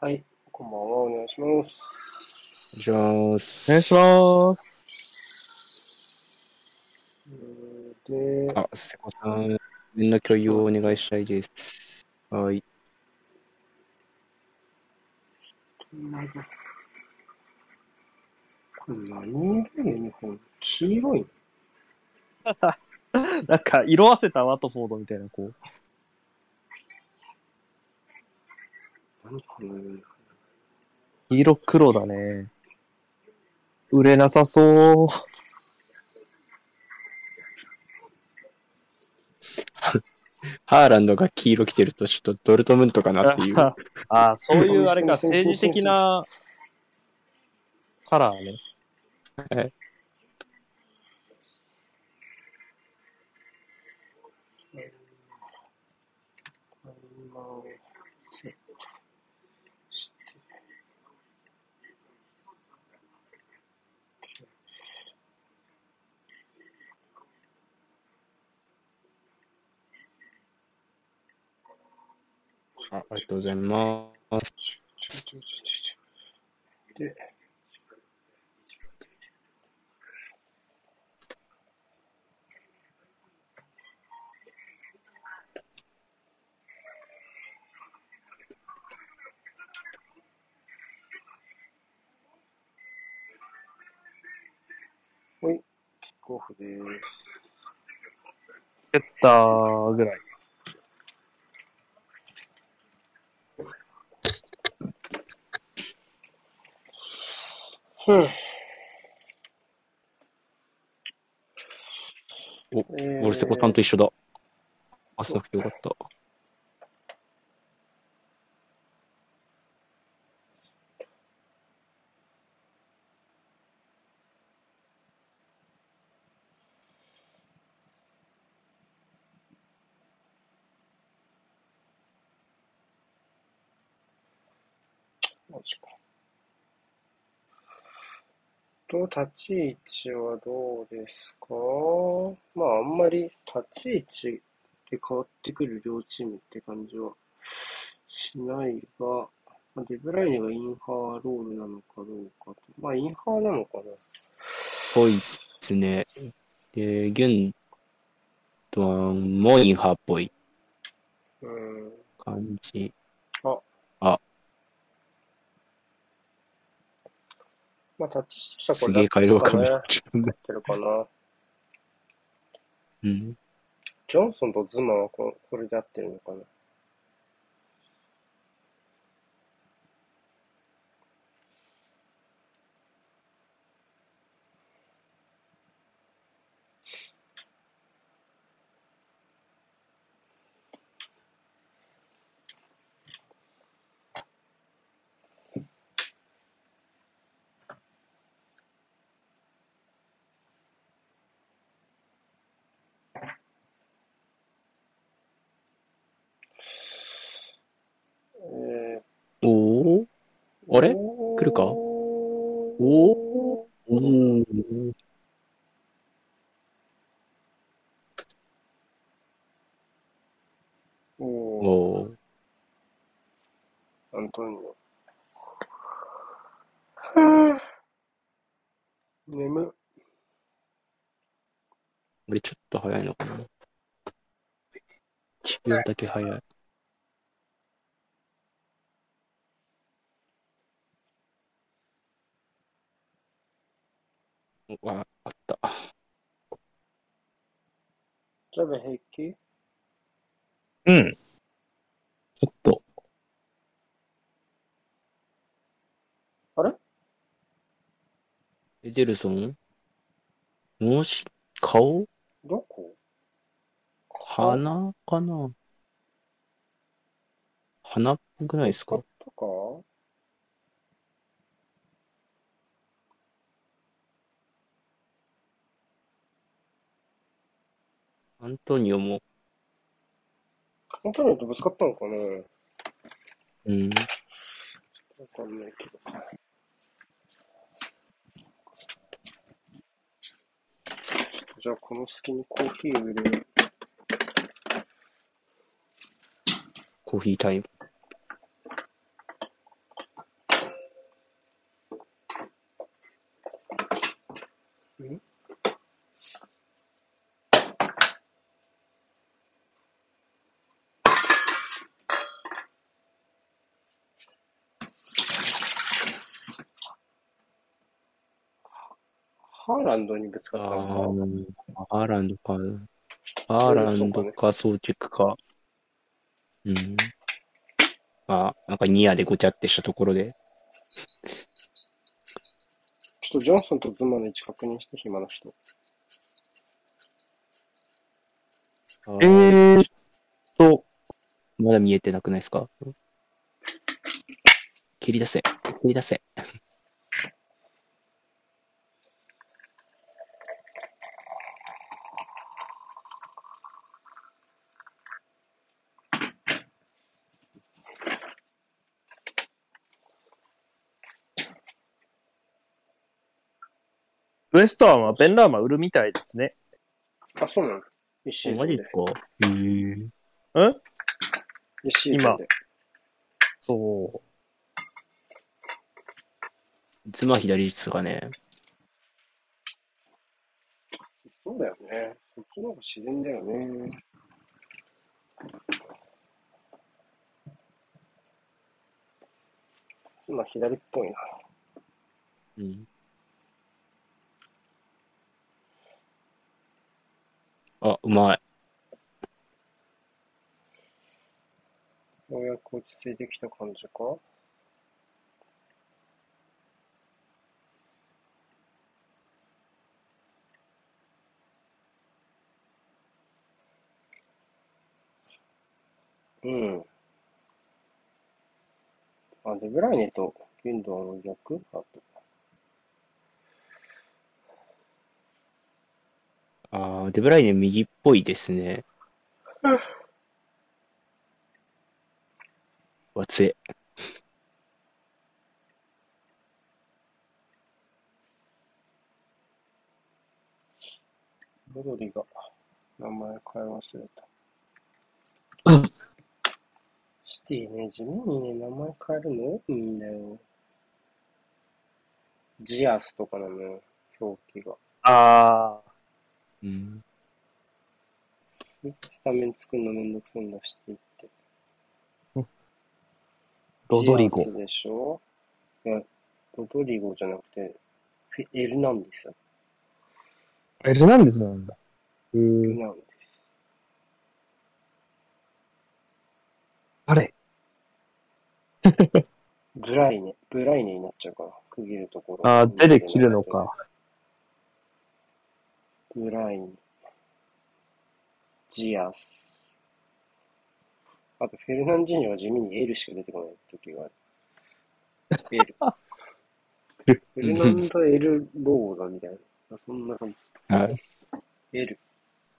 はい、こんばんは、お願いします。お願いします。お願いします。えーで、あ、瀬古さん、面の共有をお願いしたいです。はい。これ何色のユニフォーム黄色い なんか、色あせたワトフォードみたいな、こう。何このユニフォーム黄色黒だね。売れなさそう。ハーランドが黄色着てると、ちょっとドルトムントかなっていう。ああ、そういうあれか、政治的なカラーね。はいタイマーをセットして。あありがとうございます。ちょちょちょちょちょで、ほい、キックオフです。蹴ったぐらい。ふん。おえー俺、瀬古さんと一緒だ。朝なくてよかった。マジか。と、立ち位置はどうですか？まあ、あんまり立ち位置で変わってくる両チームって感じはしないが、まあデブライネがインハーロールなのかどうかと。まあ、インハーなのかなぽいっすね。で、ギュンドアンもインハーっぽいうん。感じ。まあ、立ち位置としてすはこれげえ改良感ね。めっ合ちゃってるかな。うん。ジョンソンとズマはここれで合ってるのかなえおーー、あれ？来るか？おーおーおーおーアントニオ。はぁ。眠っ。俺ちょっと早いのかな？1秒だけ早い。うわ、あった。ジャベ平気うん。ちょっと。あれ？エデルソン？もし、顔？どこ？鼻かな？鼻っぽくないですか？使ったかアントニオも、アントニオとぶつかったのかなうん。わかんないけど。じゃあ、この隙にコーヒーを入れる。コーヒータイム。ンドにぶつかあったのーハーランドか。ハーランドか、ソーチェックか。うん。まあ、なんかニアでごちゃってしたところで。ちょっとジョンソンとズマの位置確認して、暇な人。えーっと、まだ見えてなくないですか？切り出せ。切り出せ。ウエストハムはベンラーマ売るみたいですね。あ、そうなの一シーズンでマジです。か？へー一シーズンで。そう。ズマ左ですかね。そうだよね。そっちの方が自然だよね。今左っぽいな。うん。あ、うまい。ようやく落ち着いてきた感じか？うん。あ、デブライネとギュンドアの逆？あと。あーデブライネ右っぽいですね。わ、つえ。ロドリが名前変え忘れた。シティね、地味にね、名前変えるの？多いんだよ。ジアスとかなのよ、表記が。あうん。スタメン作るのめんどくさいんだ、シティって。ー、ロドリゴジ。アスでしょ？いや、ロドリゴじゃなくて、エルナンデスだ。エルナンデスなんだ。えエルー、ナンデス。あれブライネ、ブライネになっちゃうから、区切るところ。あー、手で切るのか。ブライン、ジアス。あと、フェルナンジーニョは地味に L しか出てこない時がある。L。フェルナンド・エル・ローザみたいな。そんな感じ。はい。L。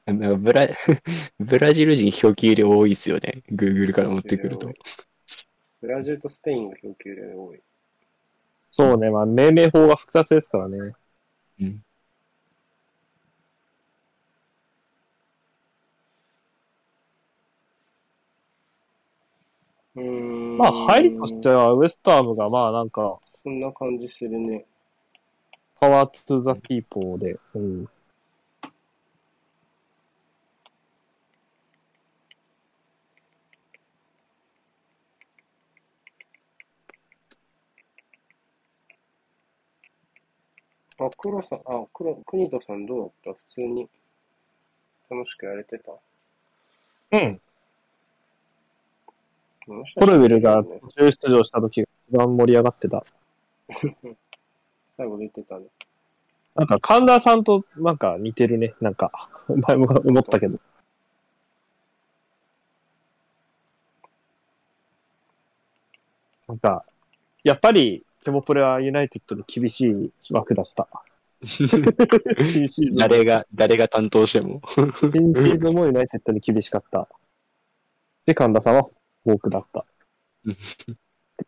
なんかブラ、ブラジル人表記量多いですよね。Google から持ってくると。ブラジルとスペインが表記量多い。そうね、まあ、命名法が複雑ですからね。うん。うーん。まあ、入りとしては、ウエストハムが、まあ、なんか、そんな感じするね。パワートゥザピーポーで、うん。あ、黒さん、あ、黒、国田さんどうだった？普通に楽しくやれてた？うん。コルビルが途中出場した時が一番盛り上がってた。最後出てたね。なんか、神田さんとなんか似てるね。なんか、前も思ったけど。なんか、やっぱり、ケモプレはユナイテッドに厳しい枠だった。誰が、誰が担当しても。新シーズンもユナイテッドに厳しかった。で、神田さんはフォークだったうん。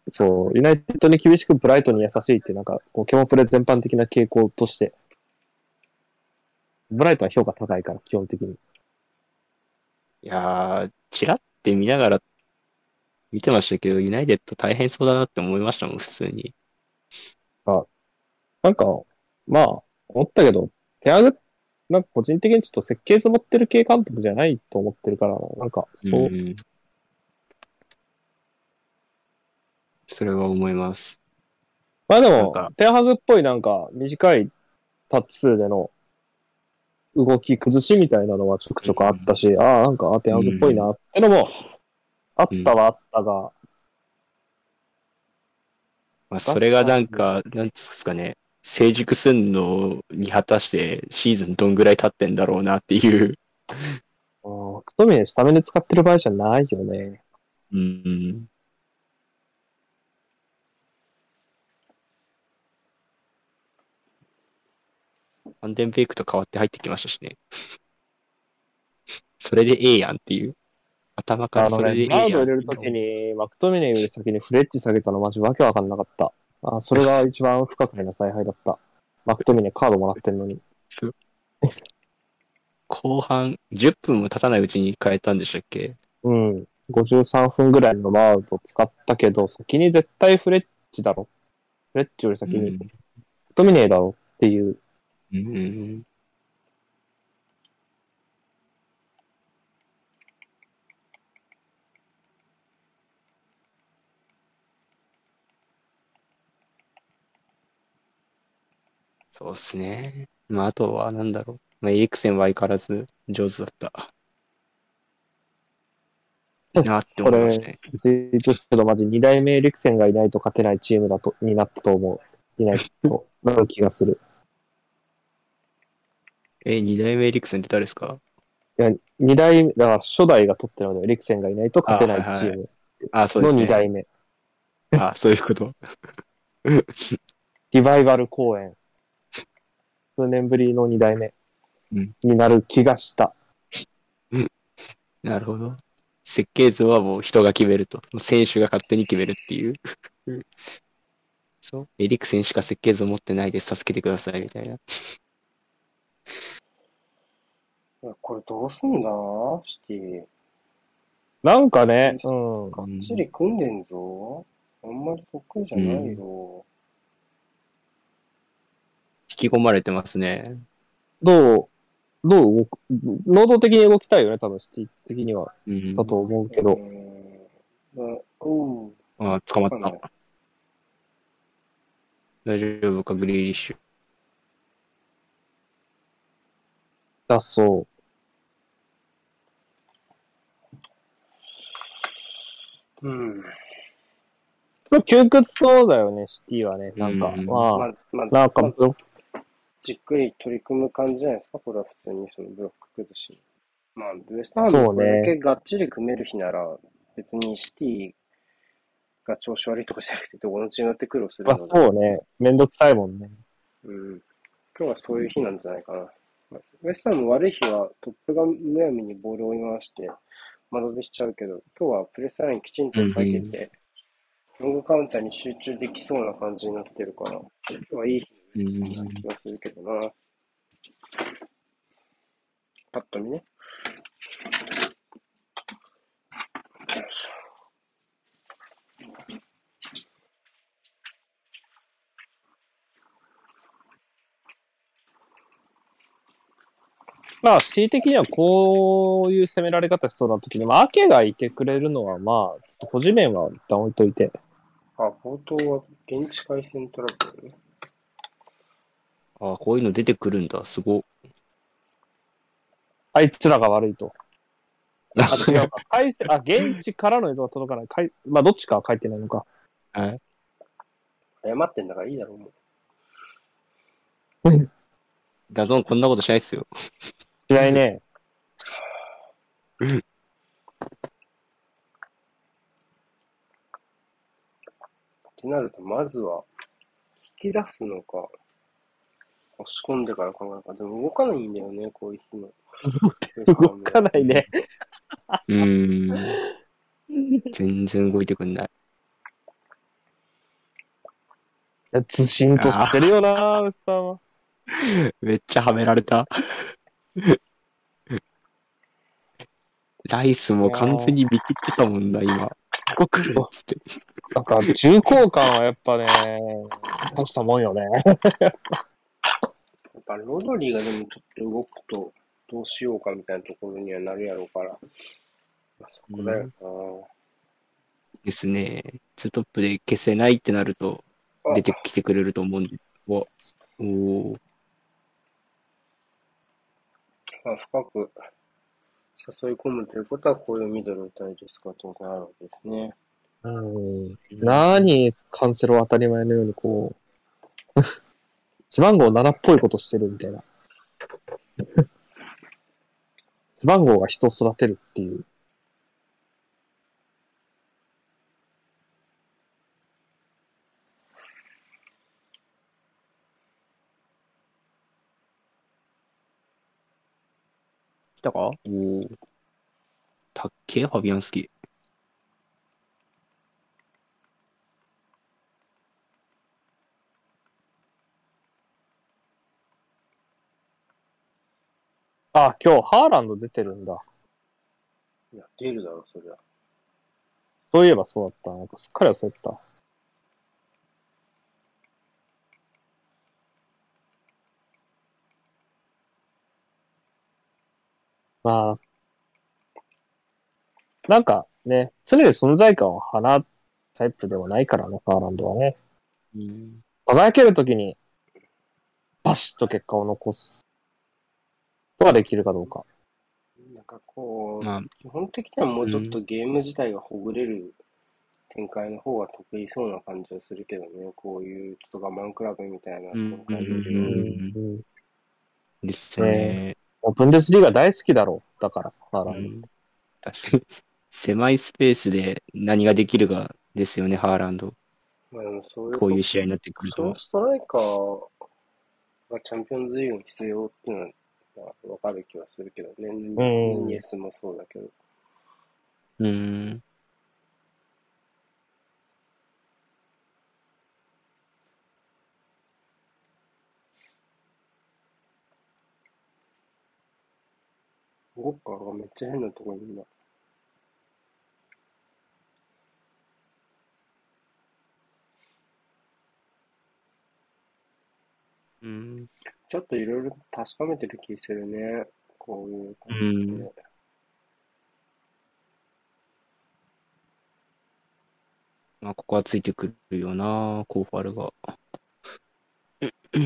そう、ユナイテッドに厳しくブライトに優しいっていう、なんか、こう、ケモプレ全般的な傾向として、ブライトは評価高いから、基本的に。いやー、チラって見ながら見てましたけど、ユナイテッド大変そうだなって思いましたもん、普通に。なんか、まあ、思ったけど、テアグ、なんか個人的にちょっと設計図持ってる系監督じゃないと思ってるから、なんか、そう、んそれは思います。まあでもテアハグっぽいなんか短いタッチ数での動き崩しみたいなのはちょくちょくあったし、ああ、なんかアテアグっぽいなってのもあったはあったが、まあ、それがなんか、なんですかね、成熟すんのに果たしてシーズンどんぐらい経ってんだろうなっていう。うん、クトミネスタメンで使ってる場合じゃないよね。うん。ファンデンベイクと変わって入ってきましたしね。それでええやんっていう。頭からそれでええやん。ガード入れるときに、マクトミネより先にフレッチ下げたのマジわけわかんなかった。あそれが一番不可解な采配だった。マクトミネカードもらってんのに。後半10分も経たないうちに変えたんでしたっけ？うん。53分ぐらいのラウド使ったけど、先に絶対フレッチだろ。フレッチより先に、マクトミネだろっていう。うん。そうっすね。まあ、あとは、なんだろう。まあ、エリクセンは相変わらず上手だった。なって思いましたね。ツイートした、マジ2代目エリクセンがいないと勝てないチームだと、になったと思う。いないと、なる気がする。え、二代目エリクセンって誰ですか？いや、2代目、だから初代が取ってるので、エリクセンがいないと勝てないチームあ、そうでのすね。2代目。あ、そういうこと。リバイバル公演。数年ぶりの2代目うんになる気がした。なるほど。設計図はもう人が決めると。選手が勝手に決めるっていう。そう。エリクセンしか設計図を持ってないです。助けてください。みたいな。いやこれどうすんだ？シティ。なんかね、うん。がっちり組んでんぞ。あんまり得意じゃないよ。引き込まれてますね。どう、どう動く、能動的に動きたいよね、多分、シティ的には。うん。だと思うけうど。ん。だおう。あ、捕まった。大丈夫か、グリーリッシュ。だそう。うん。これ窮屈そうだよね、シティはね。なんか、うんまあ、まあ、まあ、なんか、まあじっくり取り組む感じじゃないですか、これは普通にそのブロック崩し。まあ、ウエストハムそうねこれだけがっちり組める日なら、別にシティが調子悪いとかじゃなくて、どこのチームだって苦労するまあので、そうね。めんどくさいもんね。うん、今日はそういう日なんじゃないかな。まあウエストハム悪い日はトップがむやみにボールを追い回して、間延びしちゃうけど、今日はプレスラインきちんと下げて、ロングカウンターに集中できそうな感じになってるから、今日はいい日うん。な気がするけどな。パッと見ね。よいしまあ、シティ的にはこういう攻められ方しそうな時に、まあ、アケがいてくれるのは、まあ、ちょっと個人面は一旦置いといて。ょあ、冒頭は現地回線トラブル？ね。あ、こういうの出てくるんだ。すご。あいつらが悪いと。あ、違うか。回線、あ、現地からの映像が届かない。かいまあ、どっちかは書いてないのか。はい。謝ってんだからいいだろう、もう。DAZN こんなことしないっすよ。いないね。ってなると、まずは、引き出すのか、押し込んでから考えるか。でも動かないんだよね、こういう日の。動かないね。うーん。全然動いてくんない。ずしんとしてるよな、ウスターは。めっちゃはめられた。ライスも完全に見切ってたもんな、今。ここ来るっつって。なんか、重厚感はやっぱね、大したもんよね。やっぱロドリーがでもちょっと動くと、どうしようかみたいなところにはなるやろうから。まあ、そこだよですね。ツートップで消せないってなると、な。出てきてくれると思うんで。おおーまあ、深く誘い込むということは、こういうミドルを打たれるスクが当然あるわけですね。うん。何、カンセロ当たり前のようにこう、背番号7っぽいことしてるみたいな。背番号が人を育てるっていう。来たか？おお。たっけ？え、ファビアンスキー。あ、今日ハーランド出てるんだ。いや、出るだろ、そりゃ。そういえばそうだった。なんかすっかり忘れてた。まあ、なんかね、常に存在感を放うタイプではないからね、カーランドはね。うん。輝けるときに、バシッと結果を残すことができるかどうか。なんかこう、まあ、基本的にはもうちょっとゲーム自体がほぐれる展開の方が得意そうな感じはするけどね、こういうちょっと我慢比べみたいな展開ようんですね。もうブンデスリーガ大好きだろう。だから、ハーランド。うん確かに。狭いスペースで何ができるかですよね、ハーランド。まあでもそういうこういう試合になってくると。ストライカーがチャンピオンズリーグに必要っていうのはわかる気はするけどね。んヌニエスもそうだけど。うん。ウォッカーがめっちゃ変なとこにいるな。うん。ちょっといろいろ確かめてる気するね。こういう感じで。うんまあ、ここはついてくるよな、コーファルが。う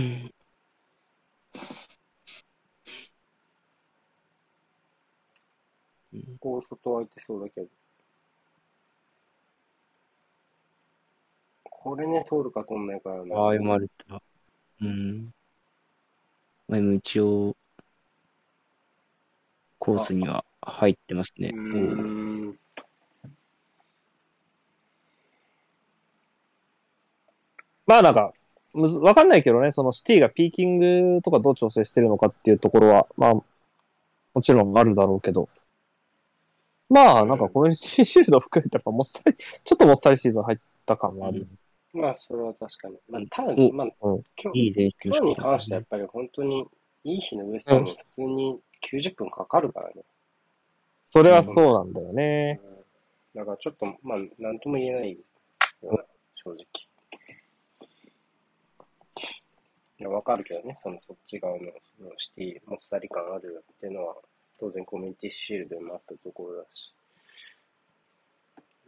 んこう外空いてそうだけど。これね、通るか通んないかよね。ああ、読まれた。うん。まあ、でも一応、コースには入ってますね。うん。まあなんか、むずわかんないけどね、そのシティがピーキングとかどう調整してるのかっていうところは、まあ、もちろんあるだろうけど。まあ、なんかコミュニティシールド含めてやっぱもっさり、ちょっともっさりシーズン入った感がある。まあ、それは確かに。まあ、ただ、おまあ、うん今日、いい今日に関してはやっぱり本当に、いい日のウエストに普通に90分かかるからね。それはそうなんだよね。うんだからちょっと、まあ、なんとも言えないよな、正直。いや、わかるけどね、そのそっち側のそのシティ、もっさり感あるっていうのは、当然コミュニティシールドにもあったところだし、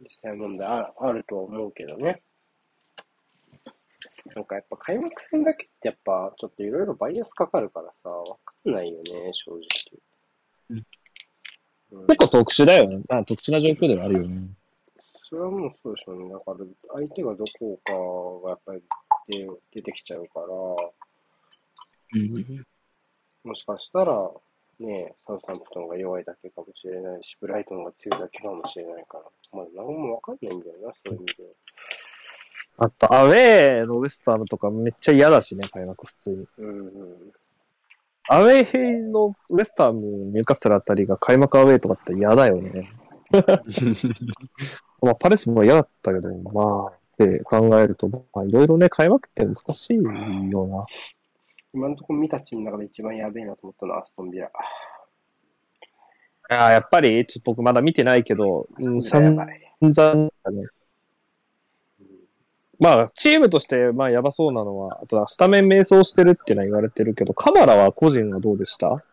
実際問題ああるとは思うけどね。なんかやっぱ開幕戦だけってやっぱちょっといろいろバイアスかかるからさ、わかんないよね、正直。うんうん結構特殊だよね。まあ特殊な状況ではあるよね。それはもうそうでしょうね。だから、相手がどこかがやっぱり出出てきちゃうから、うん。もしかしたら、ね、サウサンプトンが弱いだけかもしれないし、ブライトンが強いだけかもしれないから、まだ何もわかんないんだよな、そういう意味で。あと、アウェーのウエスタームとかめっちゃ嫌だしね、開幕普通に。うんうん。アウェーのウエスターム、ニューカッスルあたりが開幕アウェーとかって嫌だよね。まあ、パレスも嫌だったけど、まあ、って考えると、まあ、いろいろね、開幕って難しいよな。今のところ見たチームの中で一番やべえなと思ったのはアストンビラ。ああ、やっぱり、ちょっと僕まだ見てないけど、うん、や散。々だね。まあ、チームとして、まあ、やばそうなのは、あとはスタメン迷走してるってのは言われてるけど、カマラは個人はどうでした？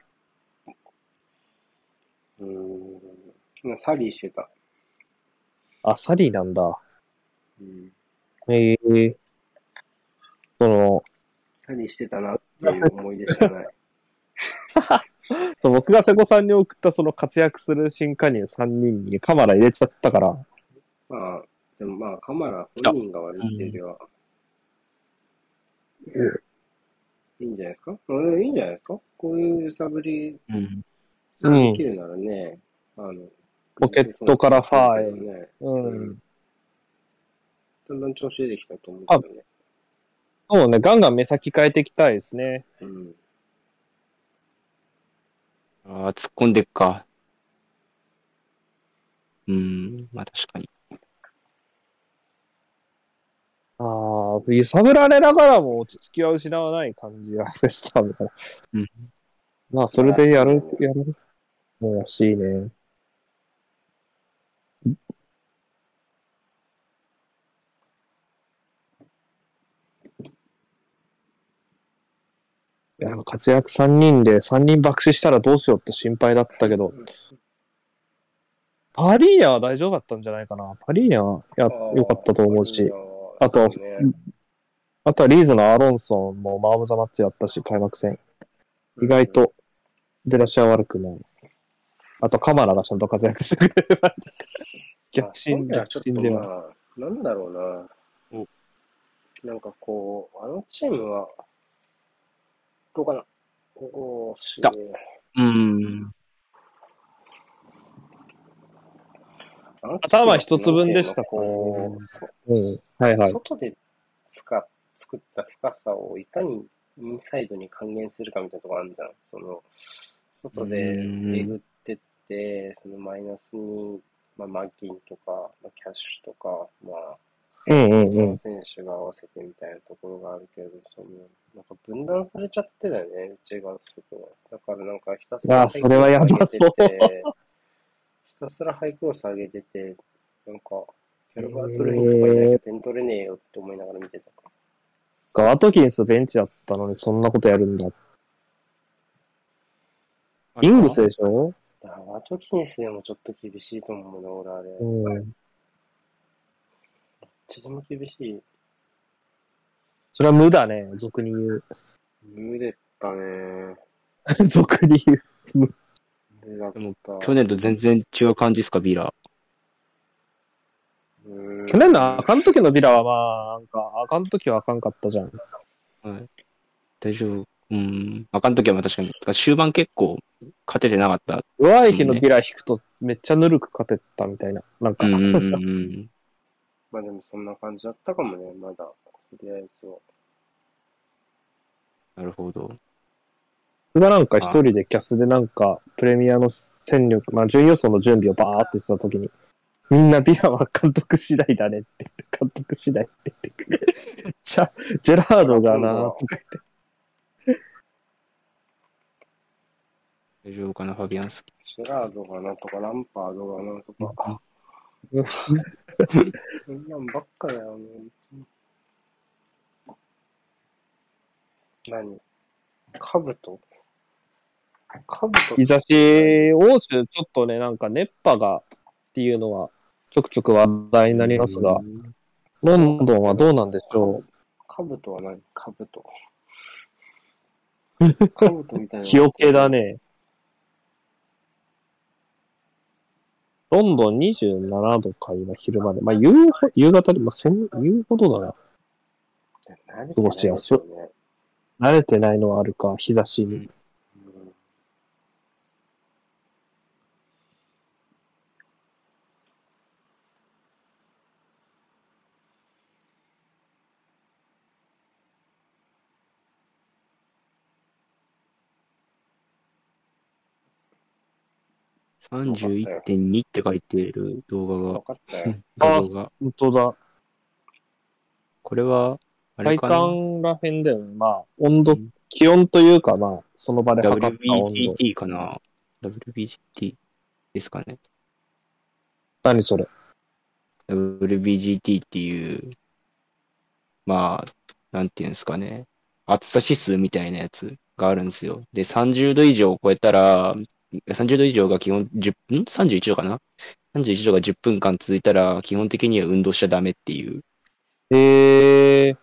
うん。うん。サリーしてた。あ、サリーなんだ。うん。ええその、サリーしてたなっていう思い出しかない。そう僕が瀬古さんに送ったその活躍する新加入3人にカマラ入れちゃったから、まあ、でもまあ、カマラ本人が悪いっていうよりは、いいんじゃないですか？うん、いいんじゃないですか？こういう揺さぶりうん。うんできるならね、あの、ポケットからファーへね、うん。だんだん調子出てきたと思うけどね。そうね、ガンガン目先変えていきたいですね。うん。ああ、突っ込んでっか。うん、まあ確かに。ああ、揺さぶられながらも落ち着きは失わない感じがしたみたいな。うんまあ、それでやる、やるのらしいね。いや、活躍3人で3人爆死したらどうしようって心配だったけど、パリーニャは大丈夫だったんじゃないかな。パリーニャはや良かったと思うし。あとあとはリーズのアロンソンもマームザマッチだったし、開幕戦。意外と出だしは悪くない。あとカマラがちゃんと活躍してくれれば。逆進、逆進では。なんだろうな。おなんかこう、あのチームは、どうかな。おーし来たうん。頭一つ分でしたこうん。はいう、はい。外で使っ作った深さをいかにインサイドに還元するかみたいなところあるじゃん。その、外でうんえぐってって、そのマイナスに、まあ、マッキンとか、まあ、キャッシュとか、まあ、うんうんそのうん。選手が合わせてみたいなところがあるけど、その、なんか分断されちゃってたよね、内側と外が。だからなんかひたすらあーそれはやばそうひたすらハイクロス上げてて、なんか、キャルバートレインとかいないと点取れねえよって思いながら見てた。ガートキンスベンチだったのにそんなことやるんだ。イングスでしょいや、ワトキンスでもちょっと厳しいと思うな、俺あれ。うん。ちでも厳しい。それは無だね、俗に言う。無でったね。俗に言う。無だっでもた。去年と全然違う感じですか、ビラ。うん去年のあかん時のビラはまあ、なんか、あかん時はあかんかったじゃん。はい。大丈夫。うん。あかんときはまあ確かに。てか終盤結構勝ててなかった。弱い日のビラ引くとめっちゃぬるく勝てたみたいな。なんか、うんうんうんうん。まあでもそんな感じだったかもね、まだ。とりあえずは。なるほど。僕がなんか一人でキャスでなんか、プレミアの戦力、まあ、準予想の準備をバーってしたときに、みんなビラは監督次第だねって言って、監督次第って言って。じゃあ、ジェラードがなとか大丈夫かな、ファビアンスキシェラードがなんとか、ランパードがなんとか。そんなんばっかだよね。何？カブト？カブト日差し、欧州ちょっとね、なんか熱波がっていうのはちょくちょく話題になりますが、ロンドンはどうなんでしょう？カブトは何？カブト。カブトみたいな。日よけだ。ね。ロンドン27度か、今昼まで。まあ、夕夕方で、まあ、せん夕ほどだな。過ごしやすいね。慣れてないのはあるか、日差しに。うん31.2って書いてる動画が、わかったよ。あ。本当だ。これは、あれ体かな？感らへんだよね。まあ、温度、気温というか、まあ、その場で測った温度。WBGT かな ?WBGT ですかね。何それ？WBGT っていう、まあ、なんていうんですかね。暑さ指数みたいなやつがあるんですよ。で、30度以上を超えたら、30度以上が基本10、ん ?31 度かな ?31 度が10分間続いたら、基本的には運動しちゃダメっていう。へえー。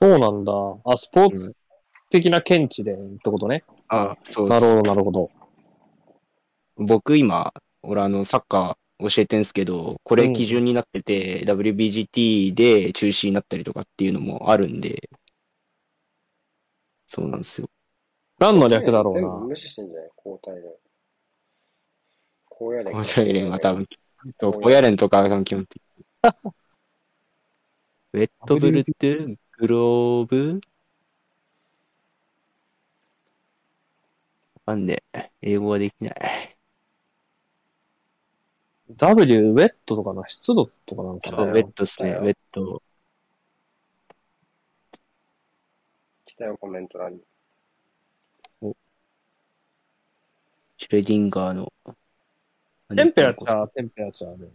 そうなんだ。あ、スポーツ的な見地でってことね。あ、そうなるほど、なるほど。僕今、俺あの、サッカー教えてんすけど、これ基準になってて、WBGT で中止になったりとかっていうのもあるんで、そうなんですよ。何の略だろうな。無視してんじゃない？交代で。高野連。高野連は多分、そう高野連とかが基本的に。ウェットブルトゥグローブ？わかんねえ。英語はできない。W、ウェットとかな、湿度とかなんかな。ウェットですね、ウェット。来たよ、コメント欄に。シュレディンガーの。テンペラチャー、テンペラチャーで。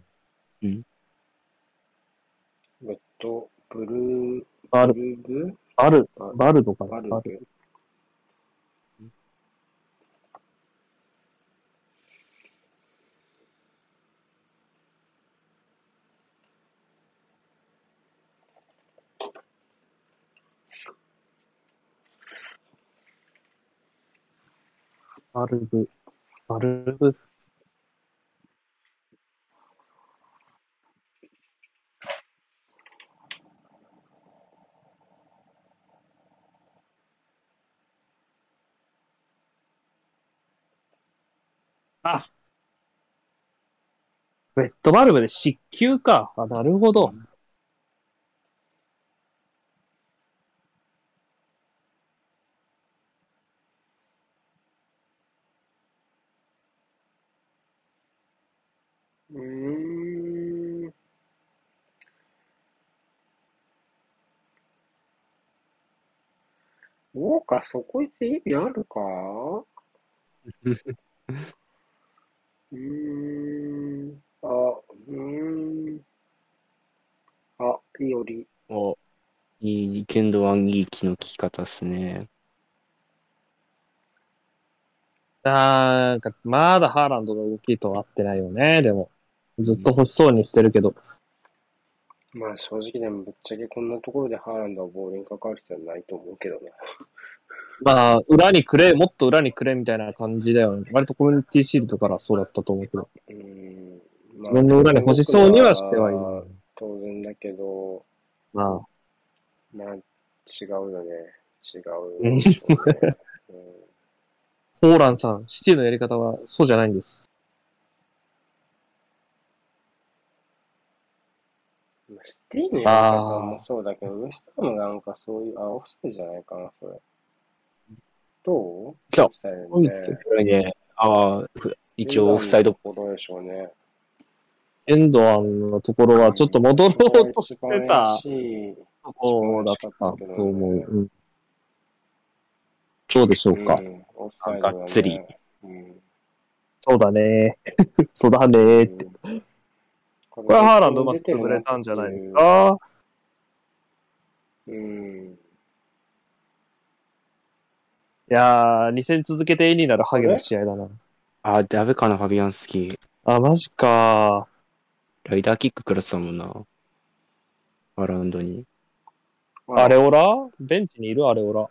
ウェット、ブルー、バル、ブルブバル、ババルとかバルバル。バルブ、バルブ。あウェットバルブで湿球か。あ、なるほど。うーん。そうか、そこで意味あるか？うーん。あ、うーん。あ、いおり。お、いい、剣道暗撃機の聞き方っすね。なんか、まだハーランドが動きと合ってないよね、でも。ずっと欲しそうにしてるけど。まあ正直でもぶっちゃけこんなところでハーランドはボールに関わる必要はないと思うけどな。まあ、裏にくれ、もっと裏にくれみたいな感じだよね。割とコミュニティシールドからそうだったと思うけど。うーん。ま自分の裏に欲しそうにはしてはいる。当然だけど、まあ、まあ違うよね。違うね。うん ホーランさん、シティのやり方はそうじゃないんです。まあシティのやり方もそうだけど、ウエストハムなんかそういう、あ、オフサイドじゃないかな、それ。どう？じゃあオフサイドね。ああ、ふ一応オフサイド。ころでしょうね。エンドアンのところはちょっと戻ろうとしてたところだったと思う。うん、そうでしょうか。うん、がっつり。うん。そうだね。そうだねって。うんここれはハーランドうまく潰れたんじゃないですか？うん。いやー、2戦続けて絵になるハゲの試合だな。あ、ダメかな、ファビアンスキー。あ、マジかライダーキック食らってたもんな。アラウンドに。アレオラ？ベンチにいるアレオラ。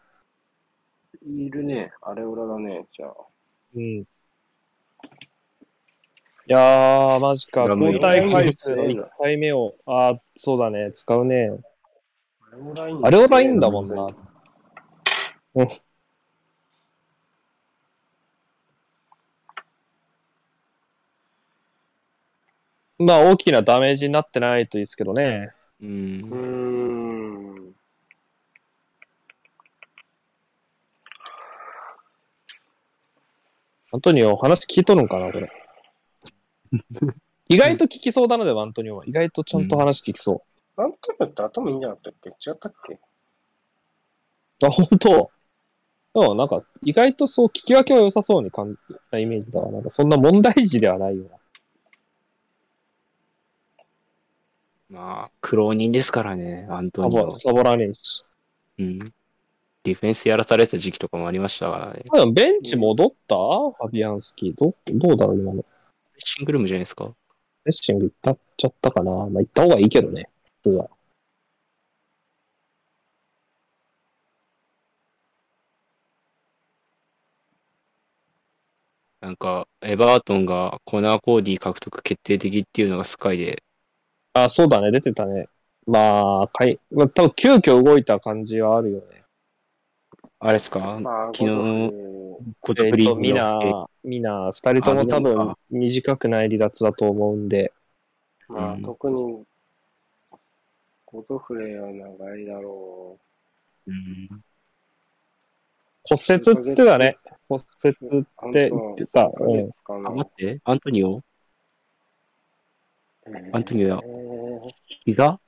いるね。あれ裏だね、じゃあ。うん。いやー、マジか。交代回数の1回目を、あー、そうだね。使うね。あれオラいいあれオラいいんだもんな。うん。まあ、大きなダメージになってないといいですけどね。う。うんーん。アントニオ、話聞いとるんかな、これ。意外と聞きそうだな、でも、アントニオは。意外とちゃんと話聞きそアントニオって頭いいんじゃなかったっけ？違ったっけ？う。あ、本当？うん、なんか、意外とそう、聞き分けは良さそうに感じたイメージだわ。なんか、そんな問題児ではないような。まあ、苦労人ですからね、アントサニオボ、。サボらねえし。うん。ディフェンスやらされてた時期とかもありましたからね。多分ベンチ戻った？ファビアンスキー。ど、どうだろう、今の。シングルームじゃないですか。レッシング行っちゃったかな。まあ、行った方がいいけどね、普通は。なんか、エバートンがコナー・コーディ獲得決定的っていうのがスカイで。あ、そうだね、出てたね。まあ、かい、まあ、多分急遽動いた感じはあるよね。あれっすか、まあ、昨日、ことぶりえー、ミナー、二人とも多分か。短くない離脱だと思うんで、まあ、うん。特に、ゴドフレーは長いだろう。ん。骨折っつってたね。骨折う。って言ってた。うん。あ、待って、アントニオ？アントニオや。えー膝？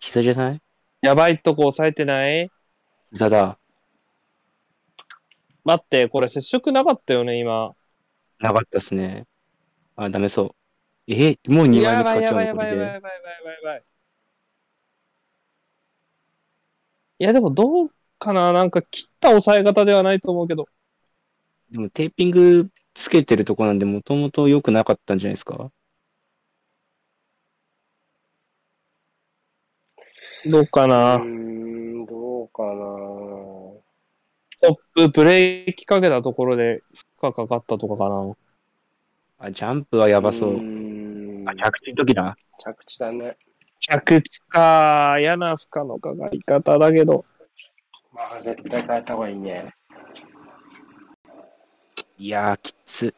膝じゃない？やばいとこ押さえてない？膝だ。待って、これ接触なかったよね、今。なかったっすね。あ、ダメそう。え、もう2枚目使っちゃうのこれで。ばいやばいやばいやばいやばい。いや、でもどうかななんか切った押さえ方ではないと思うけど。でもテーピングつけてるとこなんで、もともと良くなかったんじゃないですか？どうかうな、ーん、どうかなトップブレーキかけたところで負荷かかったとかかなあ、ジャンプはやばそうう。あ、着地の時だ。着地だね。着地か。嫌な負荷のかかり方だけど。まあ、絶対変えた方がいいね。いやー、きつ。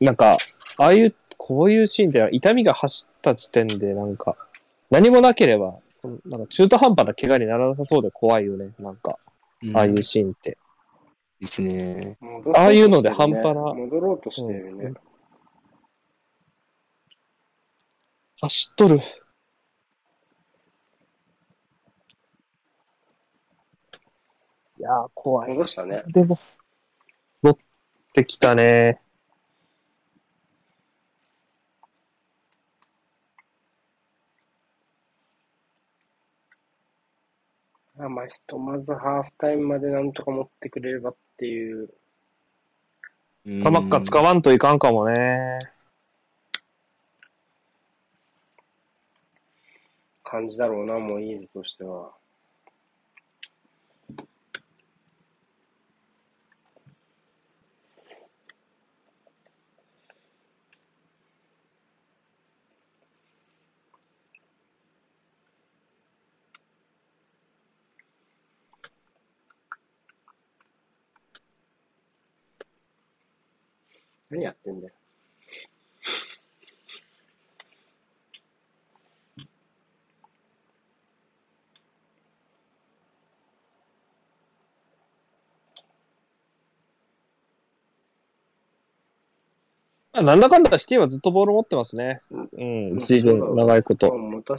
なんか、ああいう、こういうシーンって痛みが走った時点でなんか、何もなければ、なんか中途半端な怪我にならなさそうで怖いよね。なんか、うんああいうシーンって。ですね。ああいうので半端な戻ろうとしてるね。うん走っとる。いやー、怖い。戻したね。でも、乗ってきたね。まあ、ひとまずハーフタイムまでなんとか持ってくれればっていう。カマッカ使わんといかんかもね。感じだろうな、もうイーズとしては。何やってんだよ。あなんだかんだシティはずっとボール持ってますね。うんうん、随分長いこと。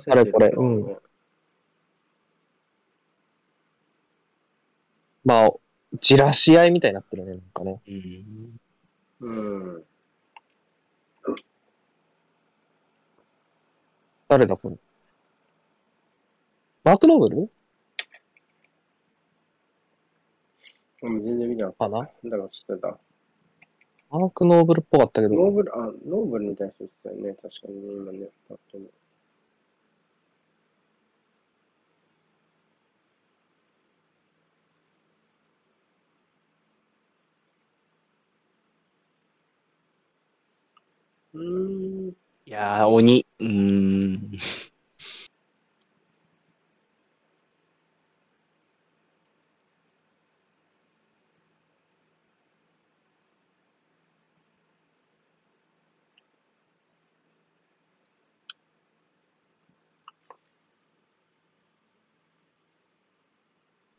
あれこれるからねまあ、じらし合いみたいになってるね、なんかね。うん。うん。誰だ、これ？マーク・ノーブル？うん全然見なかっかな？た。だから知ってた。マーク・ノーブルっぽかったけど。ノーブル、あ、ノーブルに対して言ってたよね。確かにね、今ね。パッとうーん。いやー、鬼。うーん。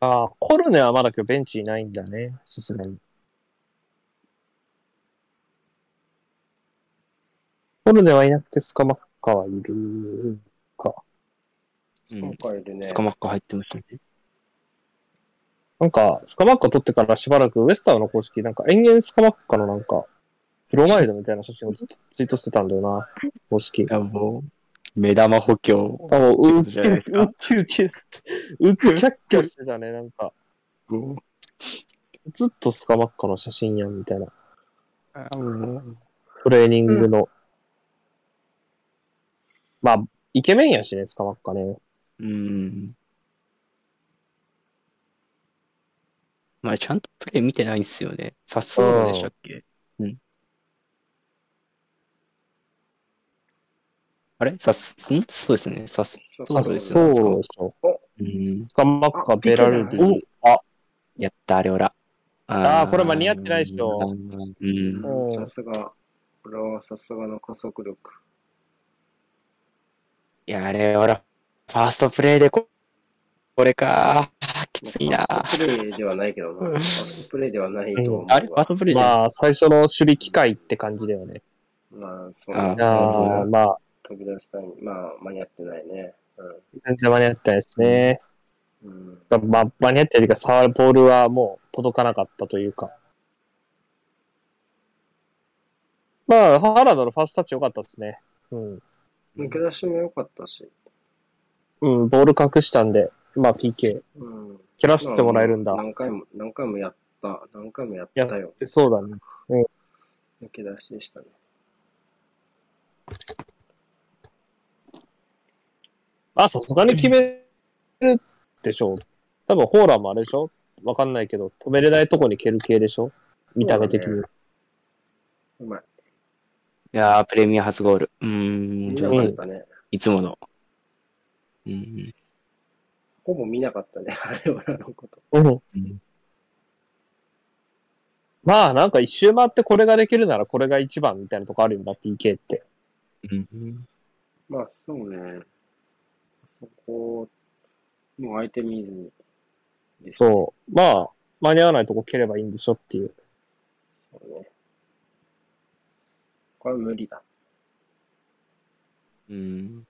ああ、コルネはまだ今日ベンチいないんだね。さすがに。コルネはいなくてスカマッカはいるか。うん今。回いるね。スカマッカ入ってましたね。なんか、スカマッカ撮ってからしばらくウエスターの公式、なんか延々スカマッカのなんか、プロマイドみたいな写真をずっとツイートしてたんだよな、公式い。や、もう、目玉補強。あ、もう、うっってことじゃないですかうっきゅうきゅううっキャッキャしてたね、なんか。もずっとスカマッカの写真やん、みたいな。うもうトレーニングの。まあ、イケメンやしね、捕まっかね。うん。まあ、ちゃんとプレイ見てないんすよね。さすがでしたっけ？うん。あれ？さす、そうですね。さす、そうですね。そうでしょ。うん。ス、ベラルディ。あ、やった、あれ、俺。ああ、これ間に合ってないでしょ。うん。さすが。これはさすがの加速力。いや、あれおら、ファーストプレイでこ、これか。きついな。ファーストプレイではないけどな。ファーストプレイではないと思うわ。あれファーストプレイで。まあ、最初の守備機会って感じだよね。まあ、そうあね。ああ、まあ、飛び出したい。まあ、間に合ってないね。全然間に合ってないですね。うん。うん。まあ、間に合ってないというか、触るボールはもう届かなかったというか。まあ、ハーランドのファーストタッチ良かったですね。うん。抜け出しも良かったし。うん、ボール隠したんで、まあ PK。うん。蹴らせてもらえるんだ。何回も、何回もやった。何回もやったよ。そうだね。抜け出しでしたね。あ、さすがに決めるでしょう。多分、ホーラーもあれでしょわかんないけど、止めれないとこに蹴る系でしょ見た目的に。そうだねうまい。いやー、プレミア初ゴール。うーん、見上手なかったね。いつもの。うん。ほぼ見なかったね、あれはのこと。うん。まあ、なんか一周回ってこれができるならこれが一番みたいなとこあるよな、PK って。うん。まあ、そうね。そこ、もう相手見ずに。そう。まあ、間に合わないとこ蹴ればいいんでしょっていうね。これは無理だ。うん。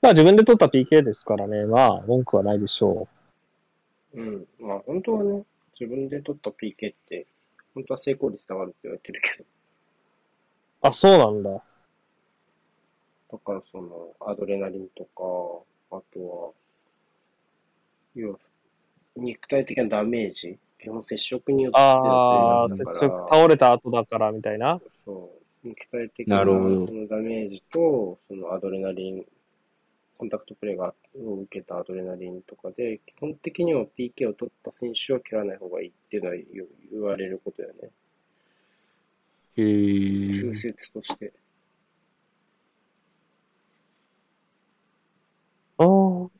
まあ自分で取った PK ですからね。まあ、文句はないでしょうん。まあ、本当はね、自分で取った PK って、本当は成功率下がるって言われてるけど、う。あ、そうなんだ。だからその、アドレナリンとか、あとは、要は、肉体的なダメージ、基本接触によってああ、接触、倒れた後だからみたいな。そう、肉体的なそのダメージと、そのアドレナリン、コンタクトプレーがを受けたアドレナリンとかで、基本的には PK を取った選手は切らない方がいいっていうのは言われることだよね。へー通説として。ああ。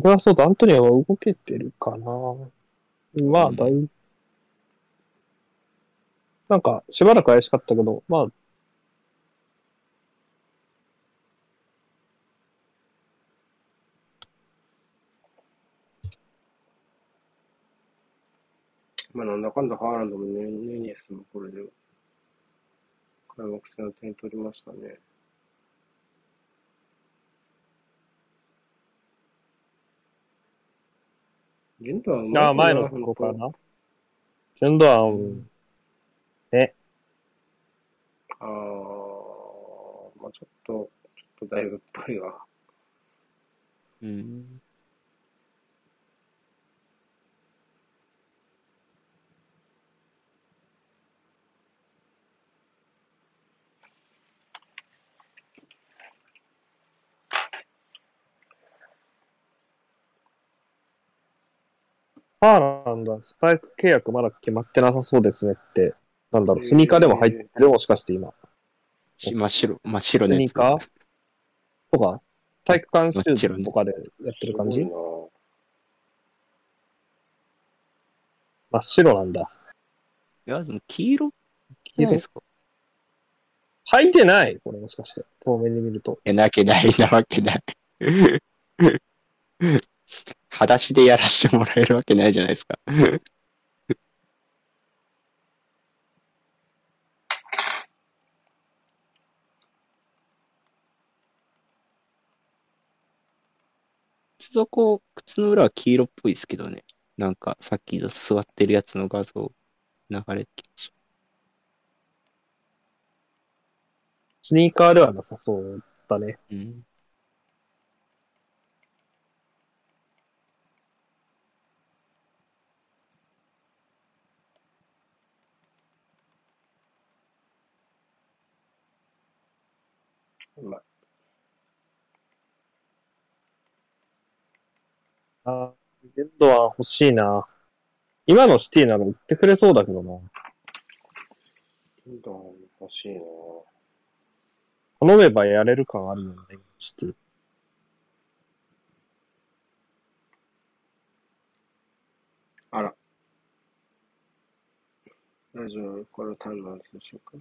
それはそうだ、アントニオは動けてるかな。まあ、うんだいぶ。なんか、しばらく怪しかったけど、まあ、まあ、なんだかんだハーランドもね、ヌニエスもこれで、開幕戦の点取りましたね。ゲンドはうまいああ、前の本当子かな。ジュンドアン、ああ、まあちょっと、ちょっとだいぶっぽいわ。うん。ハーランドはスパイク契約まだ決まってなさそうですねって、なんだろう、スニーカーでも入ってるもしかして今。し真っ白、真っ白スのやつ。ニーカ？ーとか、体育館シューズとかでやってる感じ？真っ白なんだ。いや、でも黄色？黄色？ですか？履いてない？これもしかして。遠目で見ると。いや、なわけない、なわけない。裸足でやらしてもらえるわけないじゃないですか。靴底、靴の裏は黄色っぽいですけどね。なんか、さっきの座ってるやつの画像、流れてきちスニーカーではなさそうだね。うん。い。まあ、あーレンドは欲しいな。今のシティなら売ってくれそうだけどな。インドは欲しいな頼めばやれる感あるよね、シティ。あら。ラジオ、これタイムなんでしょうか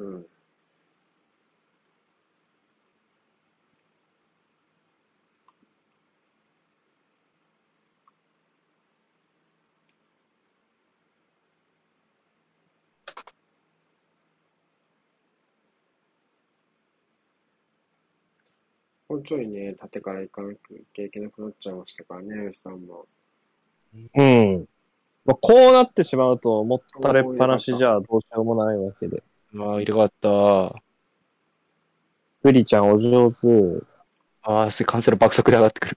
うん。もうちょいね、縦から行かなくちゃいけなくなっちゃいましたからね、吉さんも。うん。まあ、こうなってしまうと、もったれっぱなしじゃどうしようもないわけで。ああ、入れ替わった。グリちゃんお上手。ああ、それカンセル爆速で上がってくる。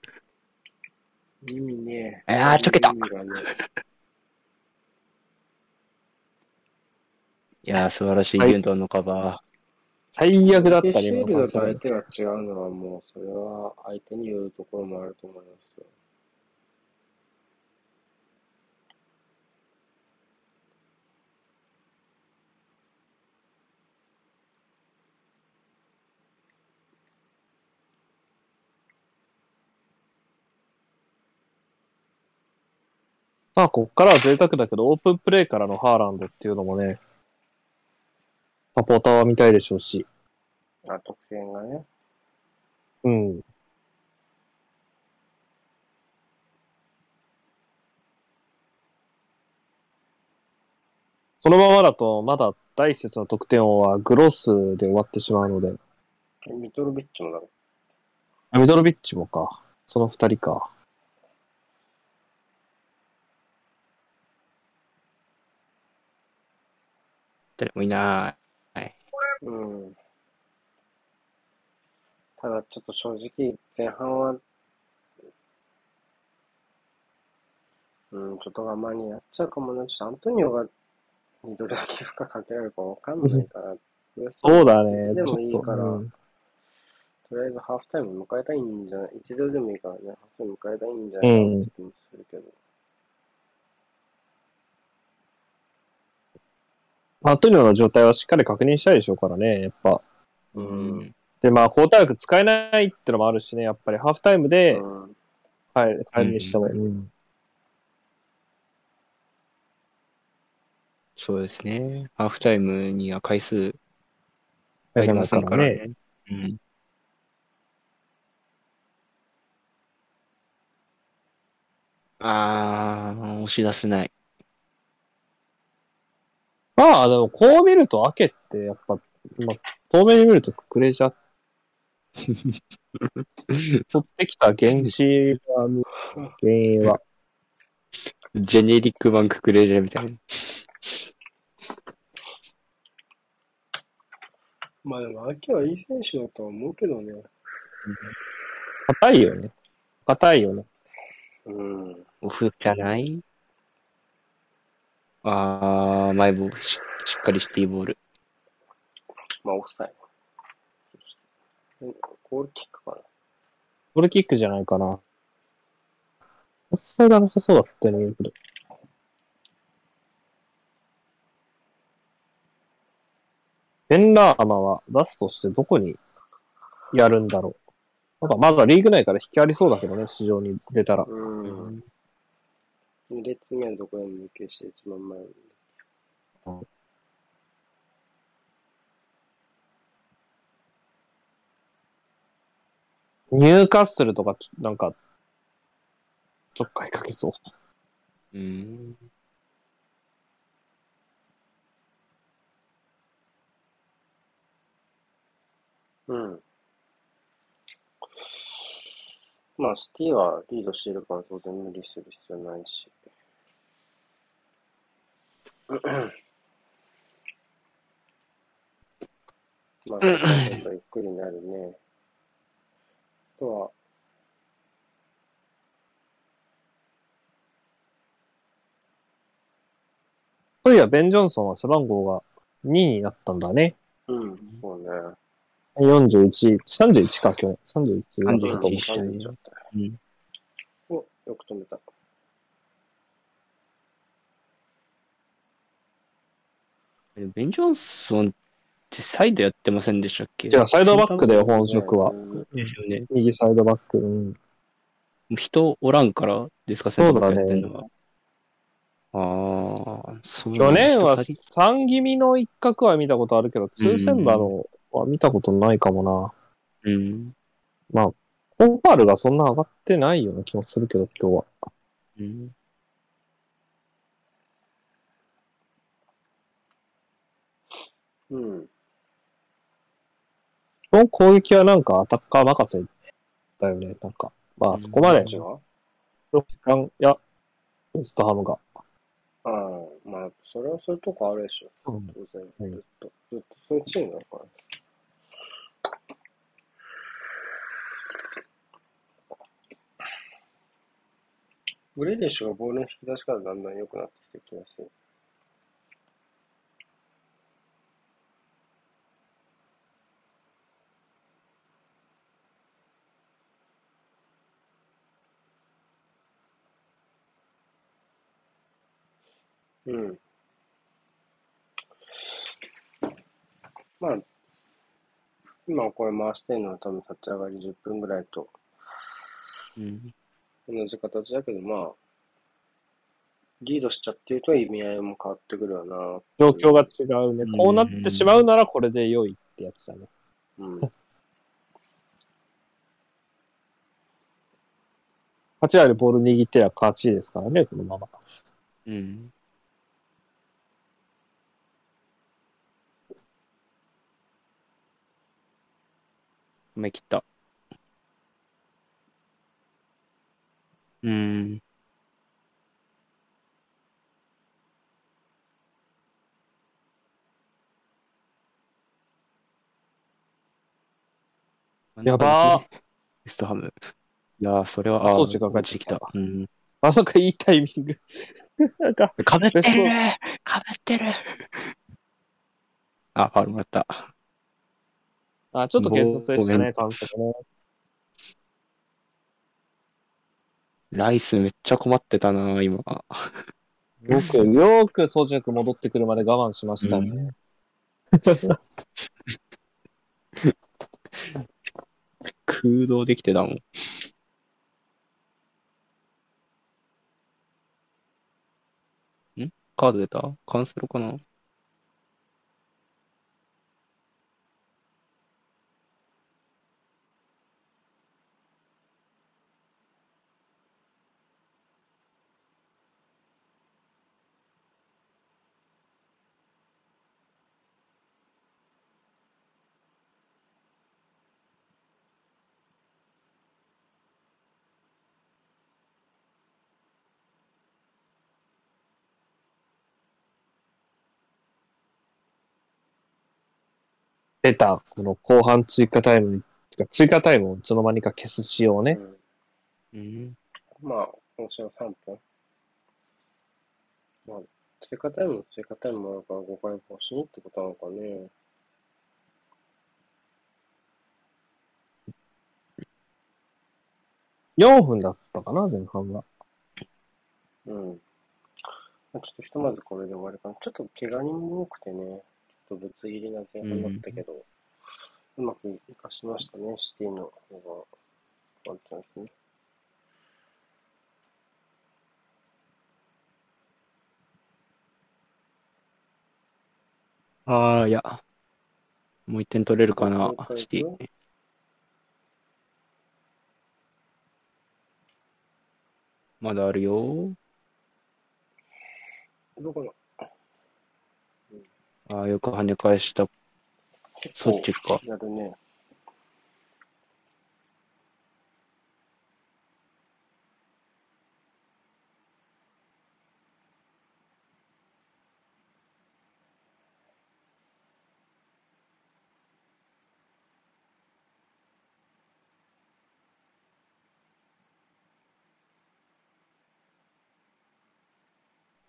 意味ね。あーちょけたいやー、素晴らしいユンドンのカバ最悪だったね、シールドと相想手が違うのはもう、それは相手によるところもあると思いますよ。まあ、こっからは贅沢だけど、オープンプレイからのハーランドっていうのもね、サポーターは見たいでしょうし。あ、得点がね。うん。そのままだと、まだ第一節の得点王はグロスで終わってしまうので、ミトロビッチもだろ。あミドロビッチもか。その二人か。誰もいない。うん。ただちょっと正直、前半は、うん、ちょっと我慢にやっちゃうかもな。ちょっとアントニオがにどれだけ負荷かけられるかわかんないから。そうだね。でもいいから、うんとりあえずハーフタイム迎えたいんじゃない、一度でもいいからね、ハーフタイム迎えたいんじゃない？かなって気もするけど。アントニオの状態はしっかり確認したいでしょうからね、やっぱ。うん。で、まあ、交代枠使えないってのもあるしね、やっぱりハーフタイムでうん帰る帰るにしても、うんそうですね。ハーフタイムには回数入りませんからね。うん。あー、押し出せない。まあ、でも、こう見ると、アケって、やっぱ、まあ、遠目に見るとクレジャー、取ってきた原子が、原因は。ジェネリック版ククレジャーみたいな。まあでも、秋はいい選手だとは思うけどね。硬いよね。硬いよね。うん。オフじゃない？あー、前ボールししっかりしていいボール。まあ、オフサイド。えゴールキックかな。ゴールキックじゃないかな。オフサイドはなさそうだったよね、けど。ベンラーマは出すとしてどこにやるんだろう。なんかまだリーグ内から引きありそうだけどね、市場に出たら。うん。2列目のところに抜けして一番前に。ニューカッスルとか、なんか、ちょっかいかけそう。うん。うん。まあ、シティはリードしているから当然無理する必要ないし。まあ、ゆっくりになるね。あとは、そういや、ベン・ジョンソンは背番号が2になったんだね。うん、そうね。41、31か、去年。31だったと思う31一緒にちゃった。うん。お、よく止めた。ベン・ジョンソンってサイドやってませんでしたっけ？じゃあ、サイドバックだよ、本職は。うんですよね。右サイドバック。うん。人おらんからですか、サイドバックやってんのは。ああ、そう去年は人足り3気味の一角は見たことあるけど、ツーセンバーのは見たことないかもな。うん。コンパールがそんな上がってないような気もするけど、今日は。うん。うん。この攻撃はなんかアタッカー任せだよね、なんか。まあ、そこまでどっち、が6時間、いや、ウストハムが。ああ、まあ、それはそういうとこあるでしょ。うん当然。うんずっと、ずっとそういうチームだから。グレディッシュがボールの引き出しからだんだん良くなってきてる気がする。うん。まあ、今これ回してるのは多分立ち上がり10分ぐらいとうん。同じ形だけど、まあ、リードしちゃってると意味合いも変わってくるよな。状況が違うねうん。こうなってしまうならこれで良いってやつだね。うん。8割ボール握ってりゃ勝ちですからね、このまま。うん。め切った。うん。やばー。ウエストハム。いやー、それは、あー、装置が帰っちてきた。うん。あ、なんかいいタイミング。なんか、かぶってるかぶってるあ、ファウルもらった。あ、ちょっと軽率でしたごめね、感想ね。ライスめっちゃ困ってたな、今。よく、よく、ソジュク戻ってくるまで我慢しましたね。空洞できてたもん。ん？カード出た？カンセロかな？出た、この後半追加タイム追加タイムをいつの間にか消す仕様ね。うんうん。まあ、今週は3本。まあ、追加タイムの追加タイムもあるから5回更新ってことなのかね。4分だったかな、前半は。うん。まあちょっとひとまずこれで終わりかな。ちょっと怪我人も多くてね、とぶつ切りな前半だったけど、うまくいかしましたね、シティの方が、ワンチャンスね。ああ、いや。もう一点取れるかなシティ。まだあるよ。どうかなああ、よく跳ね返した。そっちか。やるね。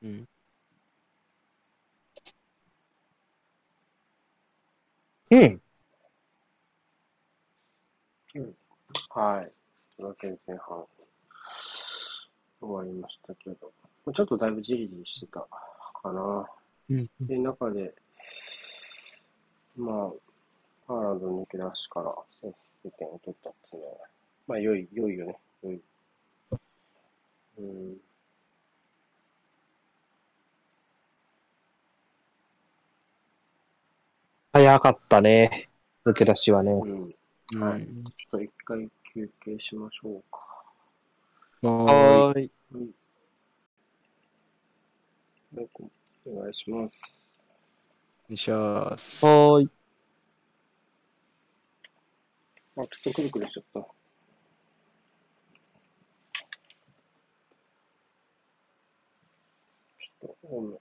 うん。うん。はい。というわけで前半終わりましたけど、ちょっとだいぶじりじりしてたかな。うん。で、中で、まあ、ハーランド抜け出しから先制点を取ったっていうのは、まあ、良い、良いよね。良い。うん。早かったね。抜け出しはね。うん。はいうんちょっと一回休憩しましょうか。はーい。はいお願いします。お願いします。はーい。あ、ちょっとくるくるしちゃった。ちょっと。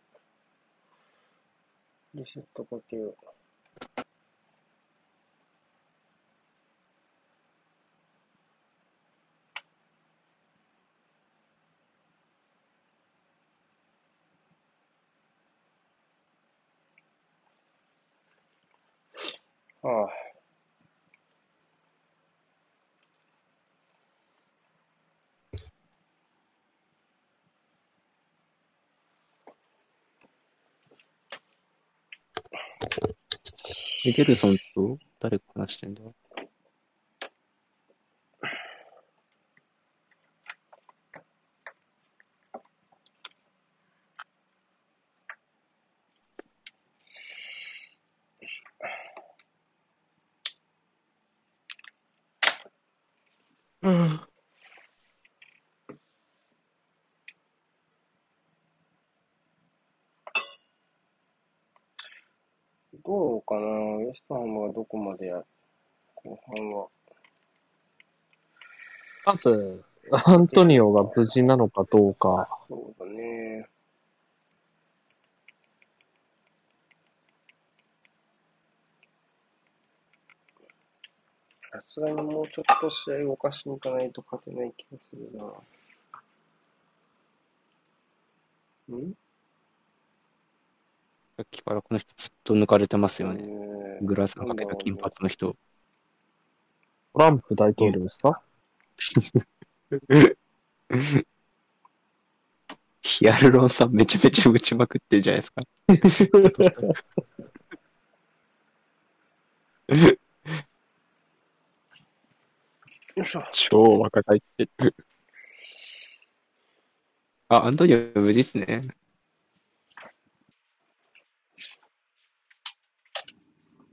リセットかけよう。ああ。エデルソンと誰か話してんだ？うん。どうかな？ウエストハムはどこまでや、後半は。まず、アントニオが無事なのかどうか。そうだね。さすがにもうちょっと試合動かしに行かないと勝てない気がするな。ん？さっきからこの人ずっと抜かれてますよね。ねグラスのかけた金髪の人。トランプ大統領ですか？ヒアルロン酸めちゃめちゃ打ちまくってるじゃないですか。よいしょ。超若返ってる。あ、アントニオ無事っすね。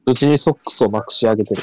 無事にソックスをまくし上げてる。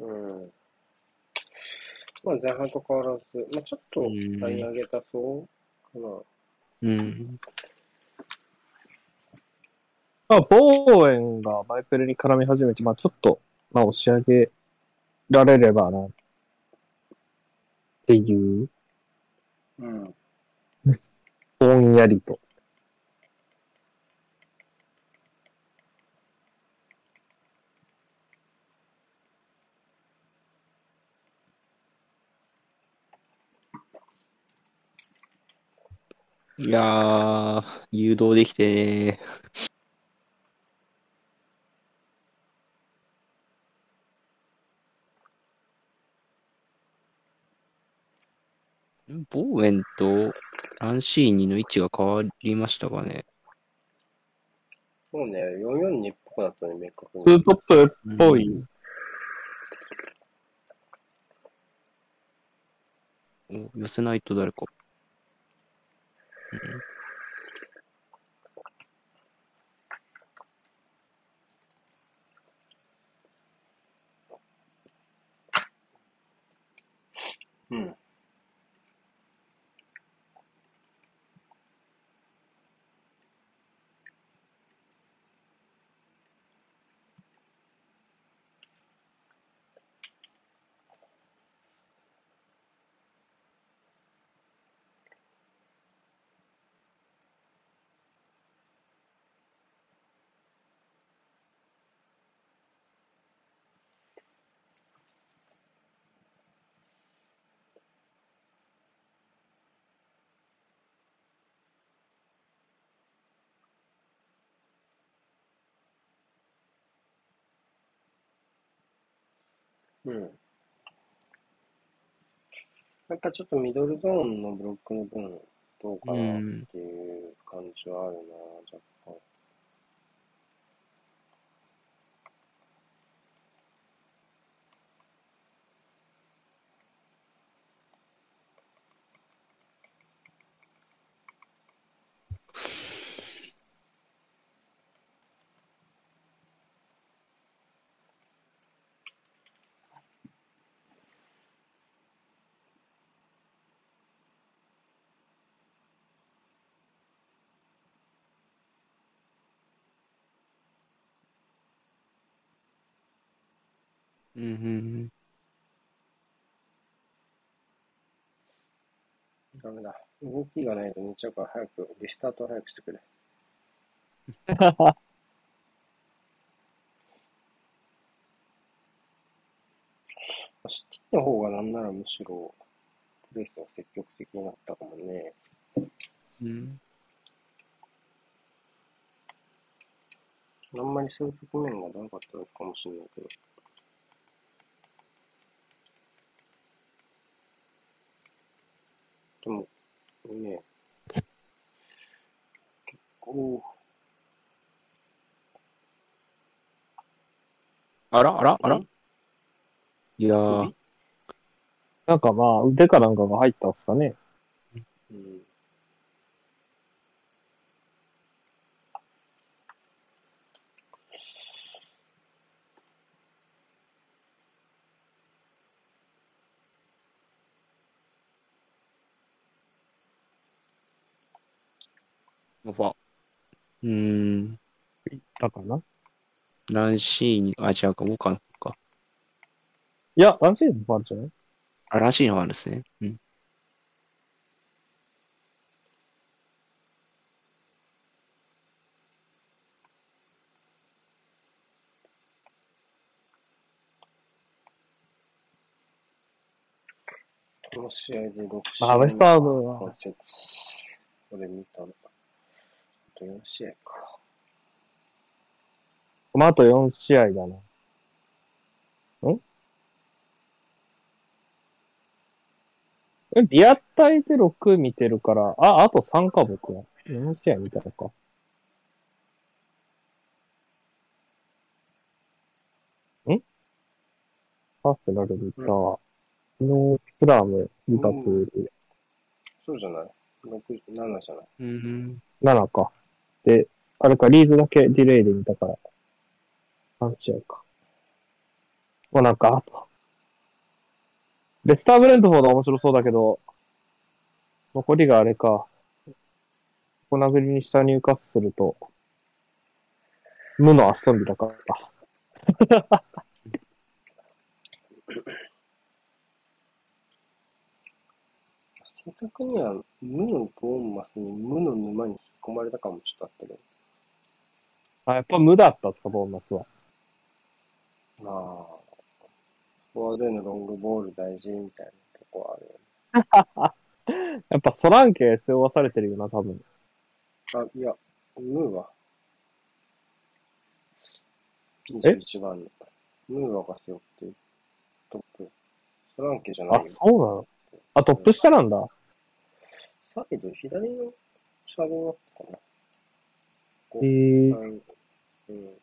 うん。まあ前半と変わらず、まあちょっとうんライン上げたそうかな。うん。まあ、ボーエンがマイペルに絡み始めて、まあちょっと、まあ押し上げられればな、っていう、うん。ぼんやりと。いやー、誘導できてねボーエンとランシーニの位置が変わりましたかね。そうね、442っぽくなったね、明確に。ツートップっぽい。うんお寄せないと誰か。ううん。やっぱちょっとミドルゾーンのブロックの分、どうかなっていう感じはあるな、若干。うんうんダメだ。動きがないと寝ちゃうから早く、リスタート早くしてくれ。シティの方がなんならむしろ、プレスは積極的になったかもね。うん。あんまりそういう局面がなかったのかもしれないけど。でも、ね、結構、あらあらあら。ん。いやー、なんかまあ、腕かなんかが入ったんですかね。うん、オファー。うーん。だかな？ランシーニ、あ、違うか、ウォーカーの方か。いや、ランシーズンもあるんじゃない？あ、ランシーニの方あるんですね。うん。この試合で6試まあ、合ウェストハムは。これ見たの。あと4試合か。まあ、あと4試合だな。ん？え、リアタイで6見てるから、あ、あと3か、僕は。4試合見たのか。ん？アーセナル見た。ノープラム、リバプール、そうじゃない ?6、7じゃないうん。7か。で、あれか、リーズだけディレイで見たから、3試合か。まあなんか、あと、レスター・ブレントフォード面白そうだけど、残りがあれか。小殴りにした入荷すすると、無のアストンビラか。正確には、無のボーンマスに無の沼に込まれたかもちょっとあったけど。あ、やっぱ無だったんですか、ボーンマスは。まあ、フォワードへのロングボール大事みたいなとこはあるよね。やっぱソランケ背負わされてるよな、多分。あ、いや、ムーは。え？21番の。ムーアが背負ってるトップ。ソランケじゃないあ、そうなの？あ、トップ下なんだ。サイド、左の車両だったかな。えはいうん。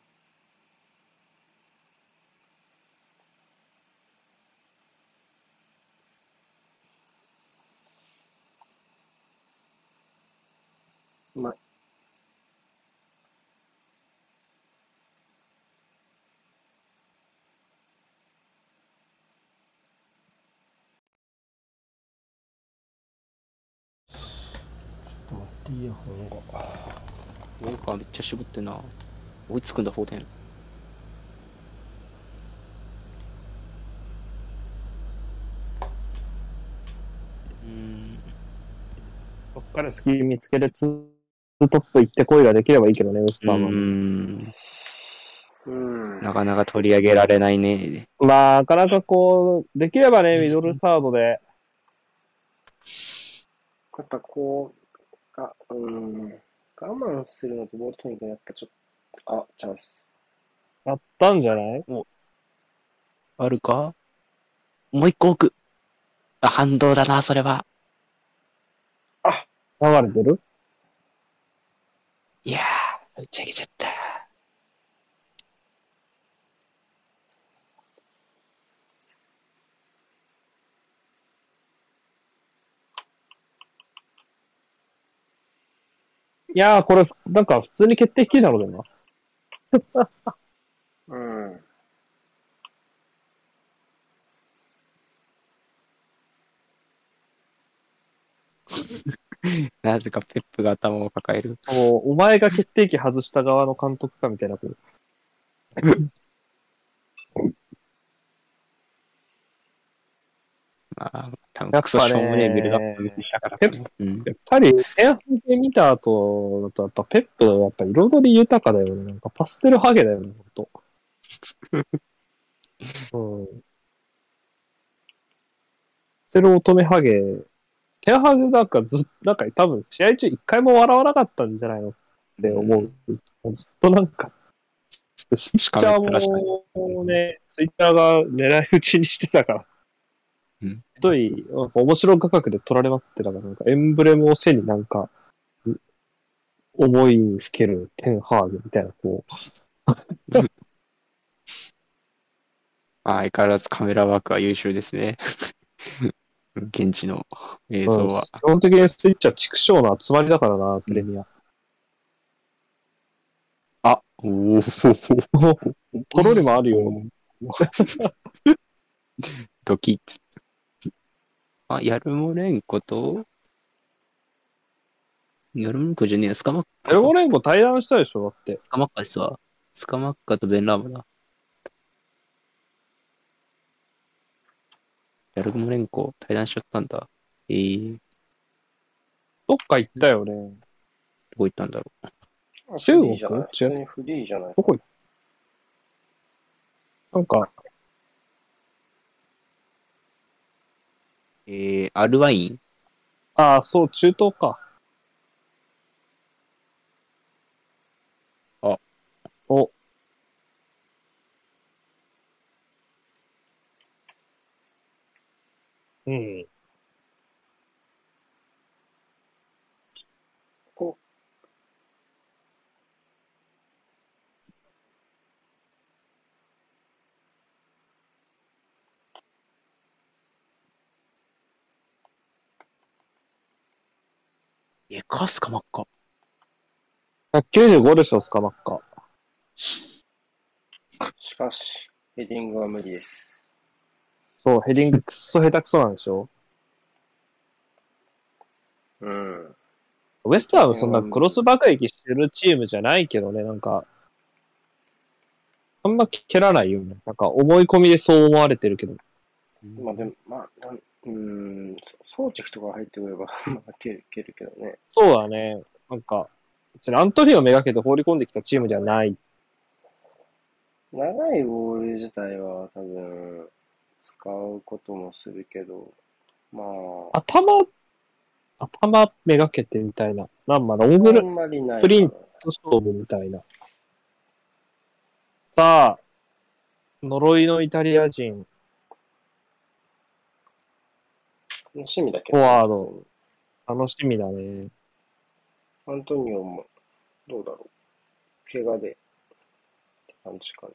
うまい。ちょっと待って、イヤホンが。ウォーカーめっちゃ渋ってんな。追いつくんだ、フォーデン。うーん。そっからスキー見つけて、ツートップ行ってこいができればいいけどね、ウスうターマン。うん。なかなか取り上げられないね。まあ、なかなかこう、できればね、ミドルサードで、やっぱこう、あ、うん、我慢するのとボール取りに行くのやっぱちょっと、あ、チャンス。やったんじゃない？あるか？もう一個奥。あ、反動だな、それは。流れてる？いやー、打ち上げちゃった。いやー、これ、なんか普通に決定機なのだよな。うん。なぜかペップが頭を抱える。もう、お前が決定機外した側の監督かみたいな。まあ、多分やっぱねクソしょうもねえビルドアップ見てきたから。やっぱり、前半で見た後だと、やっぱペップはやっぱ彩り豊かだよね。なんかパステルハゲだよね、ほんと。うん。セル乙女ハゲ。テンハグなんかずっと、なんか多分試合中一回も笑わなかったんじゃないのって思う。ずっとなんか、スイッチャーもね、スイッチャーが狙い撃ちにしてたから。うんひどい、なんか面白価格で取られまってたから、なんかエンブレムを背になんか、う思いにふけるテンハーグみたいな、こまあ、相変わらずカメラワークは優秀ですね。現地の映う、うは。基本的にスイッチャー畜生の集まりだからな、プレミア。あ、お お。ポロリもあるよ。ドキッ。あ、ヤルモレンコと、ヤルモレンコじゃねえや、スカマッカ。エルゴレンコ対談したでしょ、だって。スカマッカですわ。スカマッカとベンラーマだ。ヤルモレンコ対談しちゃったんだ。えー、どどっか行ったよね。こ行ったんだろう。中国？フリーじゃない普通にフリーじゃないどこ行った？なんか、えー、アルワイン？ああ、そう、中東か。あ。お。うん。え、かスカマッカ。195でしょ、スカマッカ。しかし、ヘディングは無理です。そう、ヘディングくっそ下手くそなんでしょ？うん。ウエストハムそんなクロス爆撃してるチームじゃないけどね、なんか、あんま蹴らないよね。なんか思い込みでそう思われてるけど。まあでも、まあ、なんうーん、装着とか入ってくれば、まあ、蹴る、蹴るけどね。そうだね。なんか、別にアントニオめがけて放り込んできたチームではない。長いボール自体は多分、使うこともするけど、まあ、頭、頭めがけてみたいな。なんまあ、ロングあル。プリント勝負みたいな。さあ、呪いのイタリア人、楽しみだけど、フォワード。楽しみだね。アントニオも、どうだろう。怪我で、って感じかな。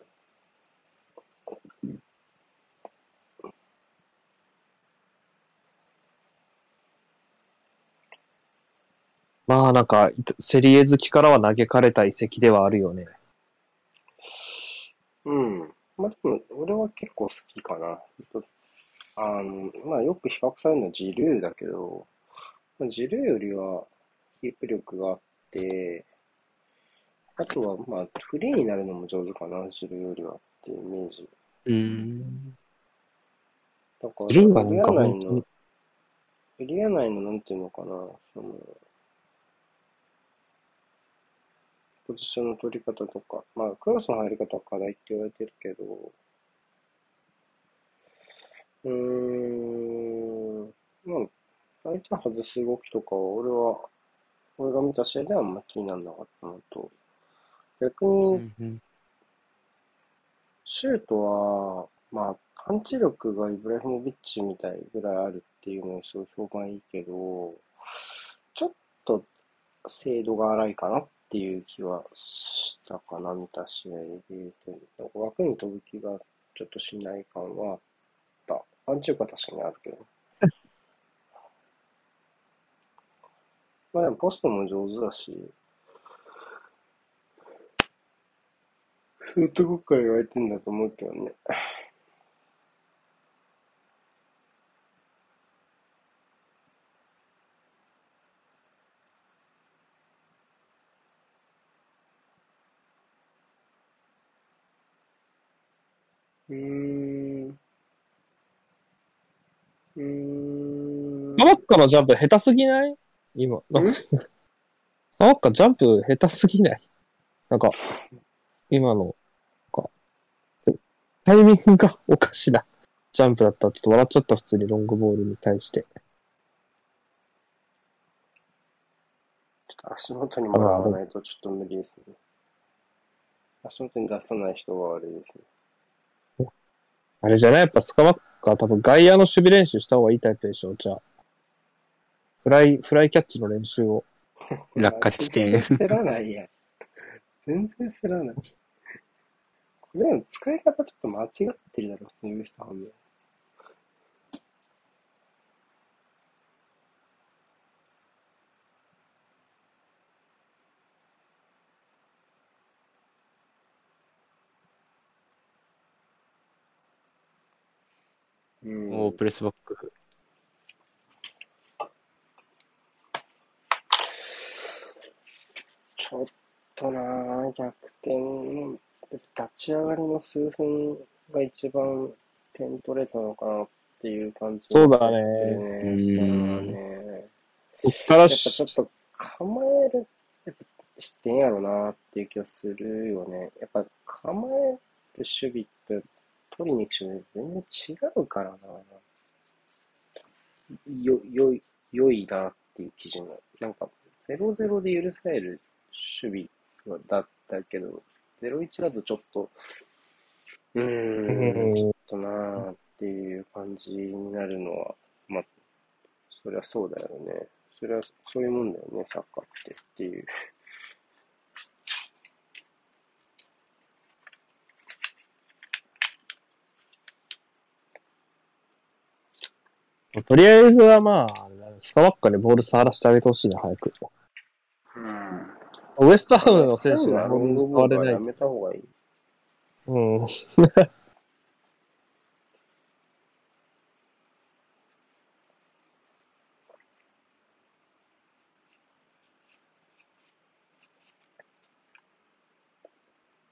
まあなんか、セリエ好きからは嘆かれた遺跡ではあるよね。うん。まあでも、俺は結構好きかな。あの、まあよく比較されるのはジルーだけど、まあジルーよりはキープ力があって、あとはまあフリーになるのも上手かな、ジルーよりはっていうイメージ。うん。だから、ジルーはなんかエリア内本当にの、エリア内のなんていうのかな、その、ポジションの取り方とか、まあ、クロスの入り方は課題って言われてるけど、うーん、まあ、相手外す動きとかは、俺は、俺が見た試合ではあんま気にならなかったのと、逆うに、シュートは、まあ、パンチ力がイブラヒモビッチみたいぐらいあるっていうのはすごい評判いいけど、ちょっと精度が荒いかなっていう気はしたかな、見た試合で言うと。枠に飛ぶ気がちょっとしない感はあった。パンチ力は確かにあるけど。まあでもポストも上手だし、そういうとこから言われてんだと思うけどね。うーん。うーん。ママッカのジャンプ下手すぎない？今。なんかママッカジャンプ下手すぎない？なんか、今の、なんか、タイミングがおかしなジャンプだった。ちょっと笑っちゃった、普通にロングボールに対して。ちょっと足元にもらわないとちょっと無理ですね。足元に出さない人は悪いですね。あれじゃない？やっぱスカマッカ多分外野の守備練習した方がいいタイプでしょ？じゃあ。フライ、フライキャッチの練習を。落下地点全然せらないやん。全然せらない。これの使い方ちょっと間違ってるだろ、普通にウエストハム。うんおープレスバック。ちょっとなぁ、逆転、立ち上がりの数分が一番点取れたのかなっていう感じそうだねね。そっからやっぱしちょっと構える、やっぱ視点やろなっていう気がするよね。やっぱ構える守備って取りに行く守備全然違うからな。よ、よい、良いなっていう基準が。なんか、0-0で許される守備だったけど、0-1だとちょっと、うーん、ちょっとなーっていう感じになるのは、まあ、そりゃそうだよね。それは、そういうもんだよね、サッカーってっていう。とりあえずはまあ、スカバッカにボール触らせてあげてほしいな、早く。ウエストハムの選手が使われない。うん。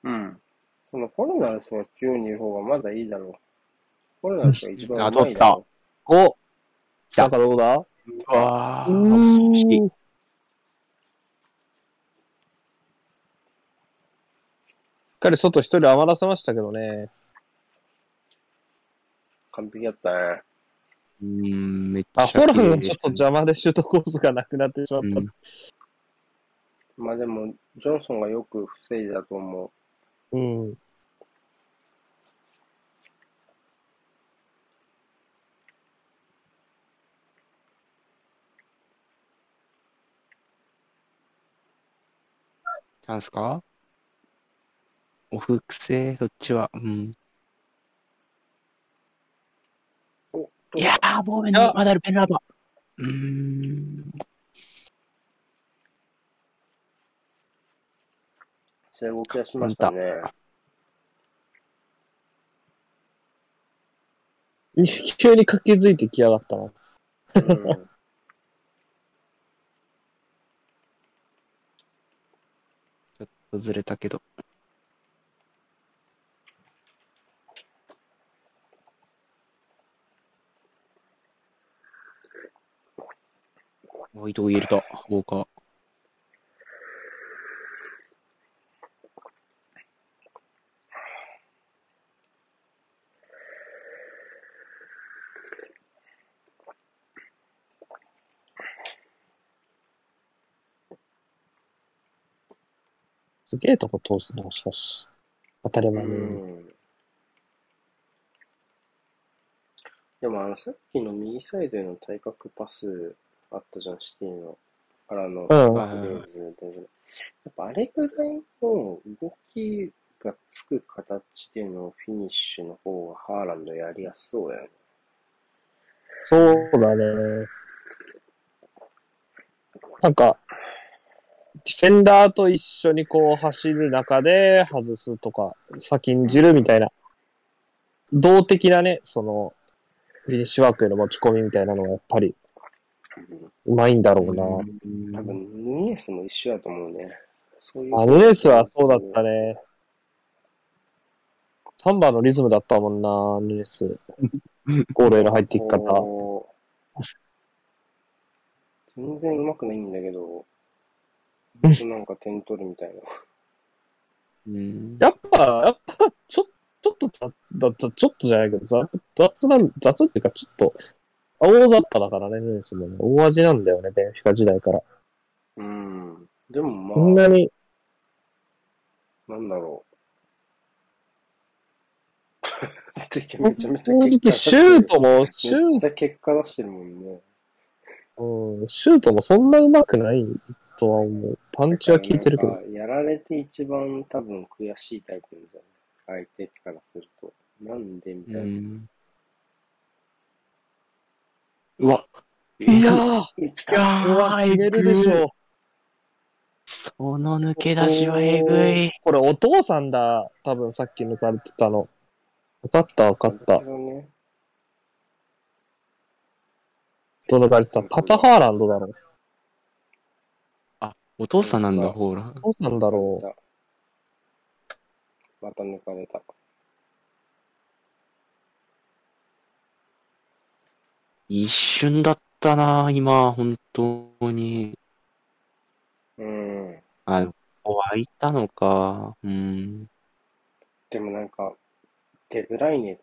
うん。そのコロナの人が中央にいる方がまだいいだろう。コロナの人が一番ういだろう。あ、取った。おだからどうだ？うわぁ、かり外一人余らせましたけどね。完璧だったね。うーん、めっちゃあ、ホランが綺麗でしたちょっと邪魔でシュートコースがなくなってしまった。うんまあでも、ジョンソンがよく防いだと思う。うん。チャンスか？オフ癖、そっちは。うん。いやー、ボーベンいやまだある、ペンラーバー。うーん。そういう動き出しましたね。急に駆けづいてきやがったな。うん ちょっとずれたけど。おい、どう入れた。ウォーカー。すげえとこ通すな、しかし。当たりう前に。んでもあの、さっきの右サイドへの対角パスあったじゃん、シティの。からの。やっぱあれぐらいの動きがつく形でのフィニッシュの方がハーランドやりやすそうだよね。そうだね。なんか、ディフェンダーと一緒にこう走る中で外すとか、先んじるみたいな、動的なね、その、フィニッシュワークへの持ち込みみたいなのがやっぱりうまいんだろうな。うん多分、ヌニエスも一緒だと思うね。そういう。あヌネスはそうだったね。サンバのリズムだったもんな、ヌネス。ゴールへの入っていき方。全然上手くないんだけど、なんか点取るみたいな。うんやっぱ、やっぱ、ちょ、ちょっと雑、だちょっとじゃないけど、雑雑なん、雑っていうか、ちょっと、大雑把だからね、ヌネスもね。大味なんだよね、ベンフィカ時代から。うん。でもこんまなに、あ、なんだろう。てめちゃめちゃ正直、結シュートも、シューめっちゃ結果出してるもんね。うん、シュートもそんな上手くないとは思う。パンチは効いてるけど。やられて一番多分悔しいタイプじゃない相手からすると。なんでみたいな。うんうわ。いやえ来いやたー、うわ、決めるでしょう。その抜け出しはえぐい。これお父さんだ。多分さっき抜かれてたの。分かった分かったどねど抜かれてたパパハーランドだろう。お父さんなんだ、ほら。どうなんだろう。また抜かれた。一瞬だったな、今、本当に。うん。あ、湧いたのか。うん。でもなんか、デブライネ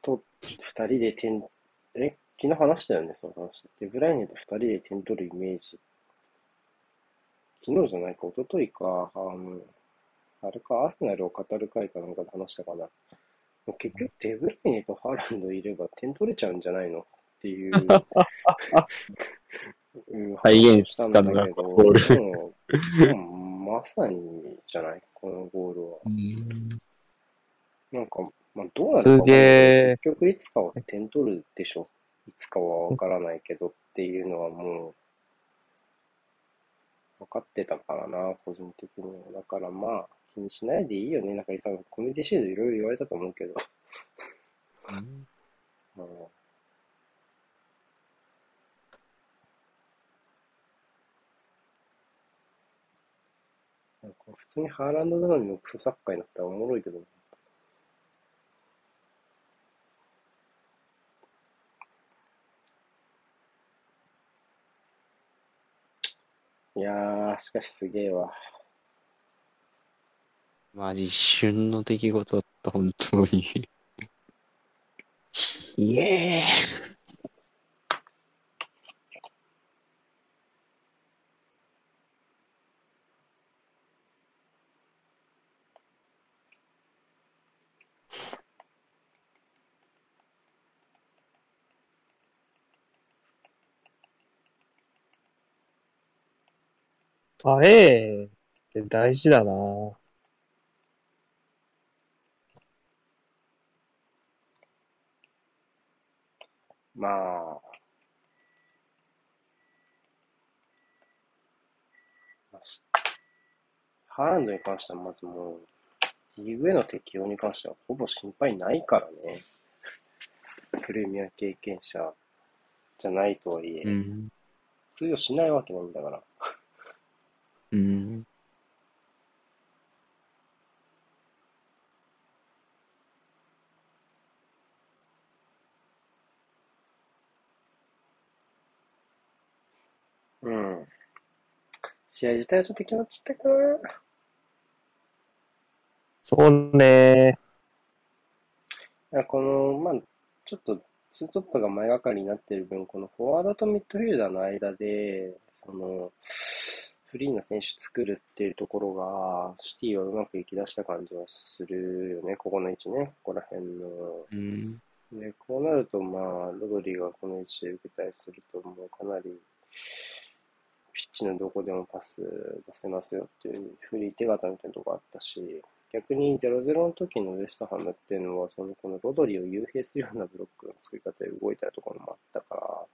と二人で点、え、昨日話したよね、その話。デブライネと二人で点取るイメージ。昨日じゃないか、一昨日か、あの、あれか、アーセナルを語る会かなんかで話したかな。もう結局、デブライネとハーランドいれば点取れちゃうんじゃないのっていう、うん再現したんだけど、ゴールまさにじゃない？このゴールは。なんか、まあ、どうなるかすげえ。結局いつかは点取るでしょ。いつかはわからないけどっていうのはもう、分かってたからな、個人的には。だからまあ、気にしないでいいよね。なんか多分コミュニティシールドいろいろ言われたと思うけど。うんうんなんか普通にハーランド頼みのクソサッカーになったらおもろいけど。いやー、しかしすげえわ。マジ一瞬の出来事だった、本当に。イエーあえって大事だな。まあ、ハーランドに関してはまずもう、リーグへの適用に関してはほぼ心配ないからね。プレミア経験者じゃないとはいえ、うん。通用しないわけないんだから。うん。うん。試合自体はちょっと気持ちいったかな。そうね。この、まあ、ちょっと、ツートップが前がかりになっている分、このフォワードとミッドフィルダーの間で、その、フリーな選手作るっていうところが、シティはうまくいき出した感じはするよね、ここの位置ね、ここら辺の。うん。で、こうなると、まあ、ロドリがこの位置で受けたりすると、もうかなり、ピッチのどこでもパス出せますよっていうフリー手形みたいなとこあったし、逆に0-0の時のウエストハムっていうのは、そのこのロドリを幽閉するようなブロックの作り方で動いたところもあったから、そ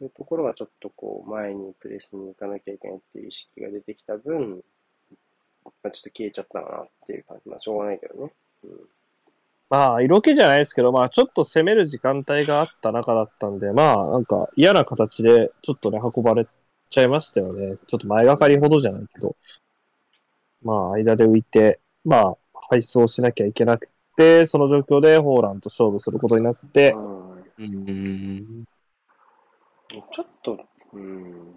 ういうところがちょっとこう、前にプレスに行かなきゃいけないっていう意識が出てきた分、まあ、ちょっと消えちゃったかなっていう感じ。まあ、しょうがないけどね。うんまあ、色気じゃないですけど、まあ、ちょっと攻める時間帯があった中だったんで、まあ、なんか嫌な形で、ちょっとね、運ばれちゃいましたよね。ちょっと前がかりほどじゃないけど。まあ、間で浮いて、まあ、配送しなきゃいけなくて、その状況でホーランと勝負することになって、うんうん。ちょっと、うん。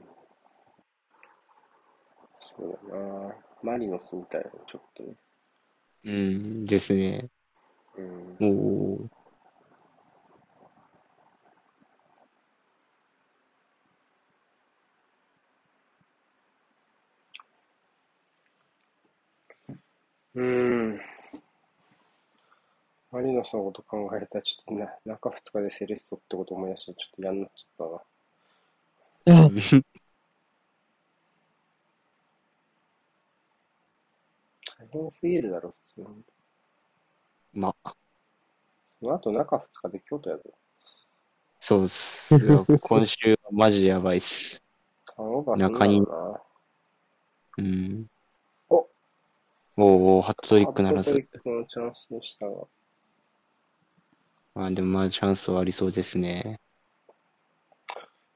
そうだな。マリノスみたいな、ちょっとね。うん。ですね。うん。おー。うん。マリノスのこと考えたら、ちょっとな、中2日でセレッソってこと思い出して、ちょっと嫌になっちゃったな。大変すぎるだろ、普通に。まあ、その後、中2日で京都やぞ。そうっす。今週はマジでやばいっす。中にうん。おおハットトうリックならずハットトリ。ックのチャンスでしたが。まあでもまあチャンスはありそうですね。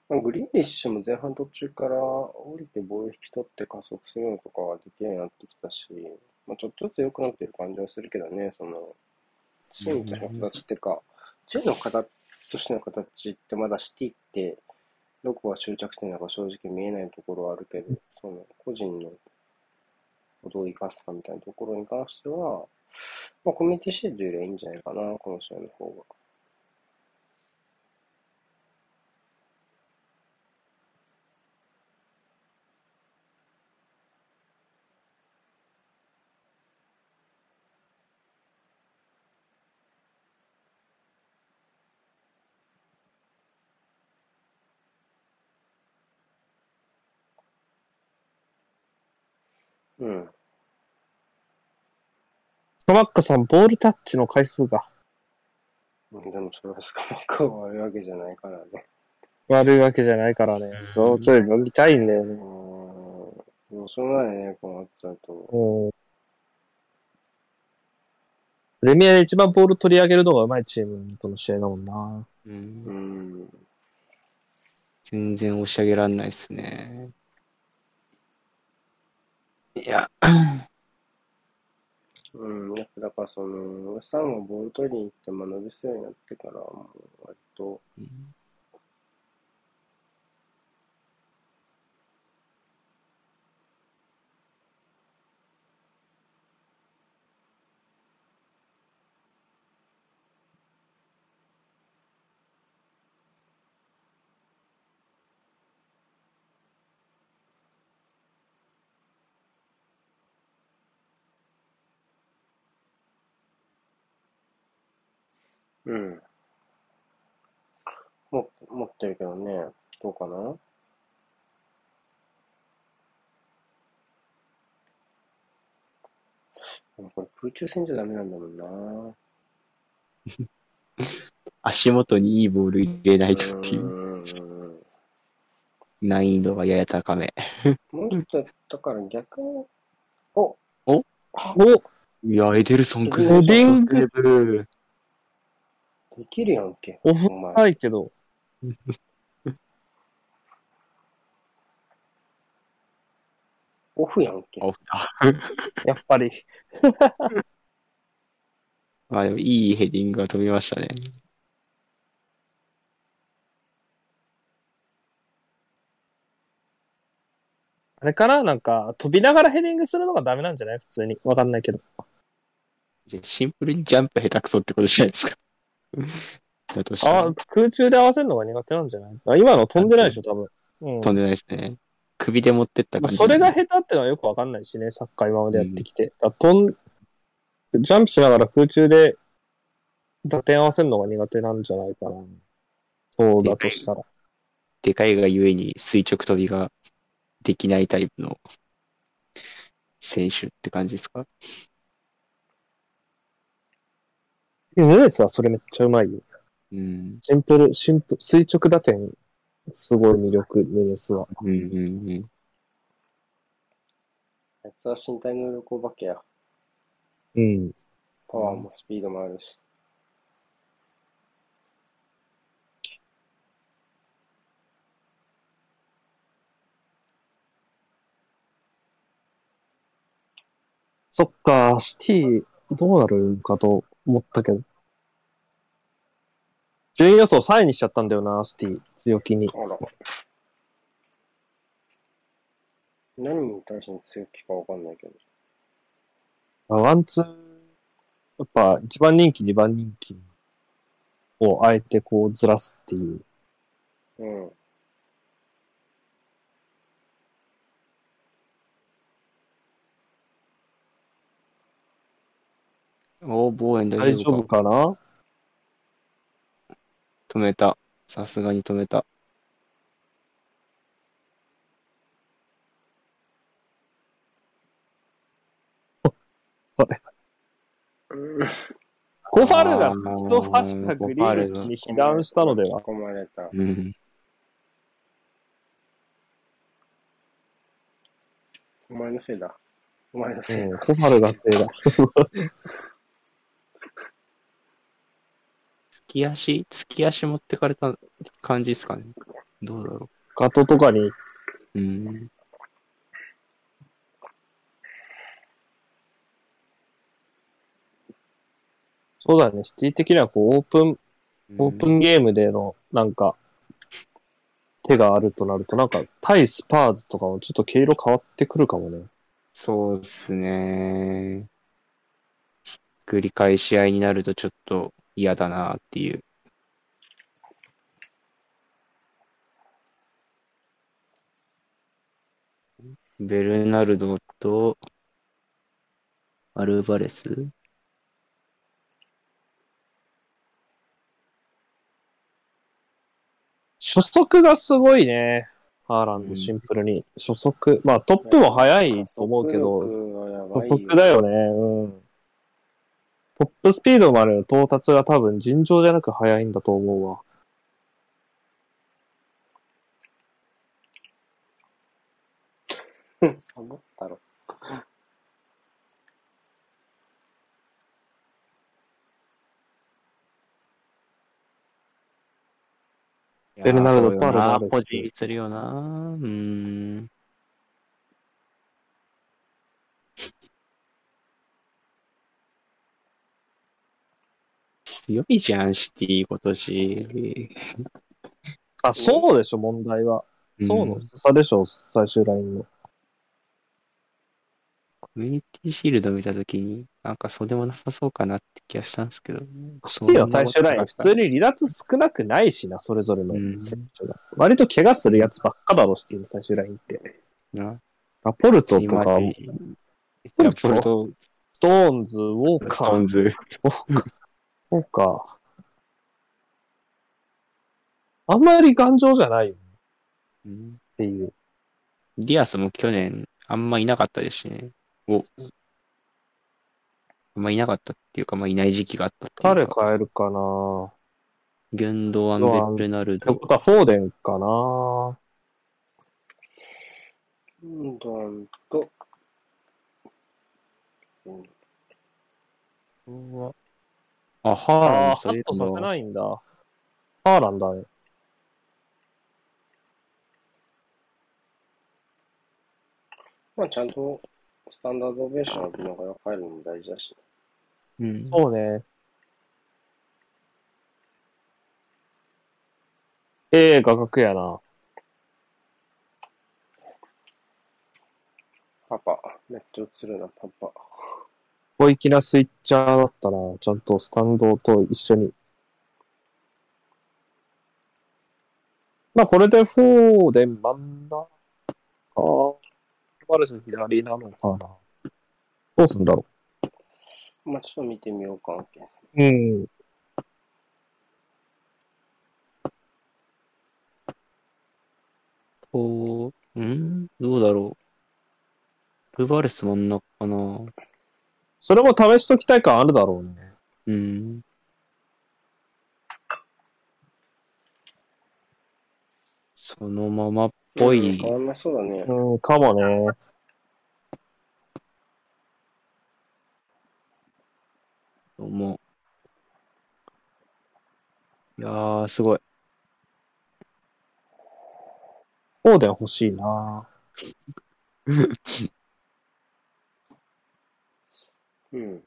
まあグリーリッシュも前半途中から降りてボール引き取って加速するのとかができるようになってきたし、まあ、ちょっとずつ良くなってる感じはするけどね、その、チームとしての形っていうか、チームの形としての形ってまだシティって、どこが終着点なのか正直見えないところはあるけど、その個人のどう生かすかみたいなところに関しては、まあ、コミュニティシールドよりはいいんじゃないかな、この試合の方が。カマッカさん、ボールタッチの回数がでもそれはスカマッカが悪いわけじゃないからね。悪いわけじゃないからね。そう、ちょっと見たいんだよね。うーん。でもしょうがないね、こうなっちゃうと。うん。プレミアで一番ボール取り上げるのが上手いチームとの試合だもんな。う。うんん。全然押し上げらんないっすね。いや、うん、やっぱだからその、ウサンをボール取りに行って学びすようになってから、もう割と、うん。も、持ってるけどね、どうかな？でもこれ空中戦じゃダメなんだもんな。足元にいいボール入れないとっていう。難易度がやや高め。もうちょっと、だから逆に、お？お？あ。おいや、エデルソン君ヘディングできるやんけ。オフ。ないけど、オフやんけ。オフだ。やっぱり。あ、でもいいヘディングが飛びましたね。あれかな？なんか、飛びながらヘディングするのがダメなんじゃない？普通に。わかんないけど。シンプルにジャンプ下手くそってことじゃないですか。だとしたらあ、空中で合わせるのが苦手なんじゃない？あ今の飛んでないでしょ、多分。うん。飛んでないですね。首で持ってった感じ。まあそれが下手ってのはよくわかんないしね、サッカー今までやってきて。だ飛ん、ジャンプしながら空中で打点合わせるのが苦手なんじゃないかな。そうだとしたら。でかいがゆえに垂直跳びができないタイプの選手って感じですか？ヌネスはそれめっちゃうまいよ。うん。シンプル、シンプル、垂直打点、すごい魅力、ヌネスは。うんうんうん。あいつは身体能力お化けや。うん。パワーもスピードもあるし。そっか、シティ、どうなるんかと思ったけど。順位予想3位にしちゃったんだよな、シティ。強気に。あら。何に対して強気かわかんないけど。まあワンツー、やっぱ1番人気、2番人気をあえてこうずらすっていう。うん。大大丈夫丈夫か。かな？止めた。さすがに止めた。うん。コ ファルが吹き飛ばしたグリールに被弾したのでは？込まれた。うん。お前のせいだ。お前のせいだ。うん、コファルがせいだ。突き足突き足持ってかれた感じですかね。どうだろガトとかに、う。うん。そうだね、シティ的にはこうオープン、オープンゲームでのなんか、手があるとなると、なんか対スパーズとかもちょっと毛色変わってくるかもね。そうですね。ひっくり返し合いになるとちょっと嫌だなっていう。ベルナルドとアルバレス？初速がすごいね。ハーランド、うんシンプルに。初速。まあトップも速いと思うけど、初速だよね。うん。トップスピードまでの到達が多分尋常じゃなく速いんだと思うわ。思ったろ。ベルナルドパールもあるしポジするよな。うーん。強いじゃん、シティ今年。あ、そうでしょ、問題は。層の差でしょ、最終ラインの。コミュニティシールド見たときに、なんかそうでもなさそうかなって気がしたんですけど。シティは最終ライン、普通に離脱少なくないしな、それぞれの選手が。割と怪我するやつばっかだろ、シティの最終ラインって。な。ラポルトとか、ラポルト、ストーンズ、ウォーカー、ストーンズ。ウォーカー。あんまり頑丈じゃないよねうんっていう。ディアスも去年あんまいなかったですしね。お。あんまいなかったっていうか、まあいない時期があったっていう誰か。変えるかなギュンドアン・ベルナルド。ってことは、フォーデンかなうんどんと、うんあ、ハーああ、ランド、ハそういうットさせの。ないんだ。ハーランだね。まあちゃんとスタンダードオベーション浴びながら帰るのも大事だし。うん。そうね。ええ画角やな。パパ、めっちゃ映るな、パパ。小粋なスイッチャーだったな。ちゃんとスタンドと一緒に。まあ、これでフォーデン真ん中か。マルス左なのかな。どうすんだろまあちょっと見てみようか、う。うん。こう、ん？どうだろう。ルバレス真ん中かな。それも試しときたい感あるだろうね。うん。そのままっぽい。変わんなそうだね。うん、かもね。どうも。いやー、すごい。フォーデン欲しいな。うん。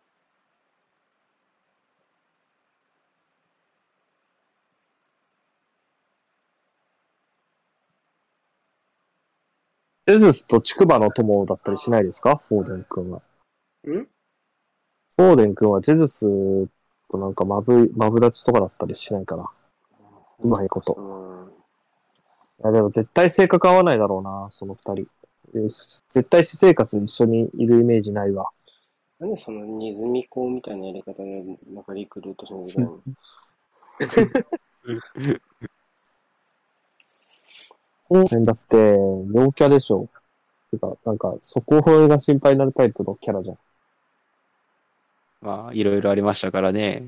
エズスとチクバの友だったりしないですか？フォーデン君は。ん？フォーデン君はジェズスとなんかマブ、マブダチとかだったりしないかな。うまいこと。うん。いや、でも絶対性格合わないだろうな、その二人。え絶対私生活一緒にいるイメージないわ。なんでそのネズミ講みたいなやり方で、なんかリクルートしなきゃいけないのフォーデンだって、陽キャでしょ。てか、なんか、そこが心配になるタイプのキャラじゃん。まあ、いろいろありましたからね。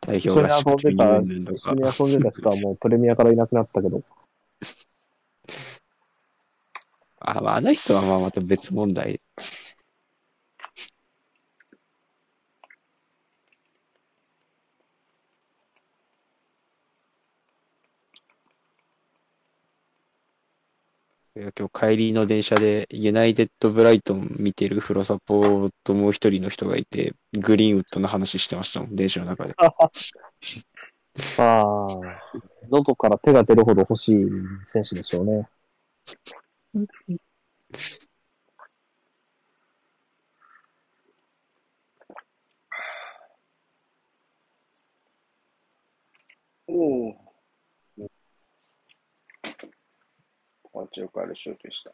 代一緒に表が遊んでた、と一緒にか。遊んでた人はもうプレミアからいなくなったけど。あ、まあ、あの人はまあまた別問題。今日帰りの電車でユナイテッドブライトン見てるフロサポともう一人の人がいて、グリーンウッドの話してましたもん、電車の中で。ああ、喉から手が出るほど欲しい選手でしょうね。おお。パンチよくあるシュートでした。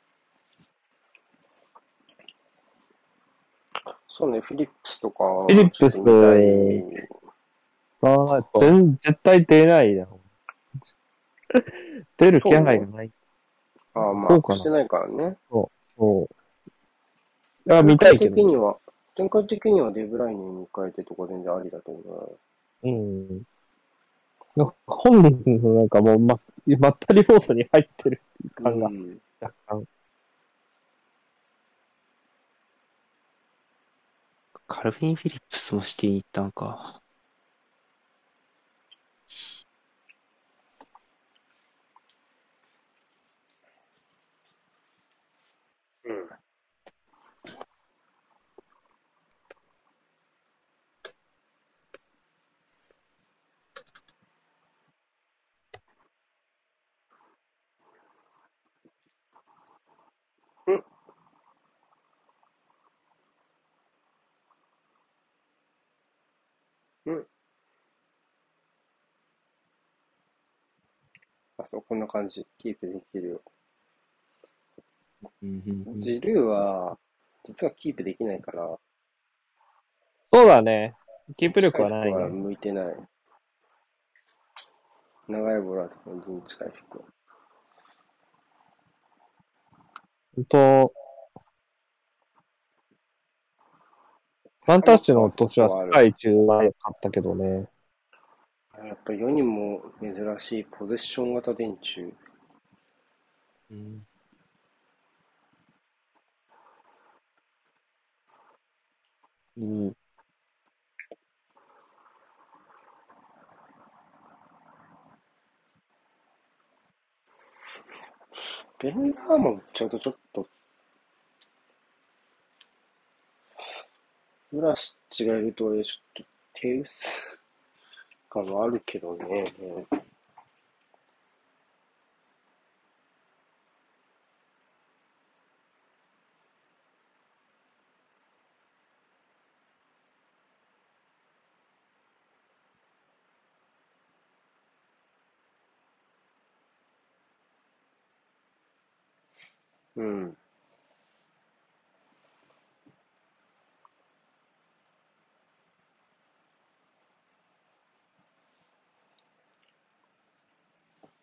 そうね、フィリップスとか。フィリップスああ、全、絶対出ないだろう。出る気配がない。ああ、まあ、してないからね。そう。そう。いや、見たいけど。展開的には、展開的にはデブライネに変えてとか全然ありだと思う。うん。本人のなんかもう、ま、まったり要素に入ってる感がうん若干。カルフィン・フィリップスもシティに行ったのか。うん。あ、そう、こんな感じ。キープできるよ。うんうんうんジルーは、実はキープできないから、そうだね。キープ力はないね。向いてない。長いボールは本当に近い服。ほんと、ファンタッシュの年は世界一うまかったけどね。やっぱ世にも珍しいポゼッション型電柱。うん。うん。ベンダーマン売っちゃうとちょっと、ブラシッチがいると俺ちょっと手薄感はあるけどね。うん。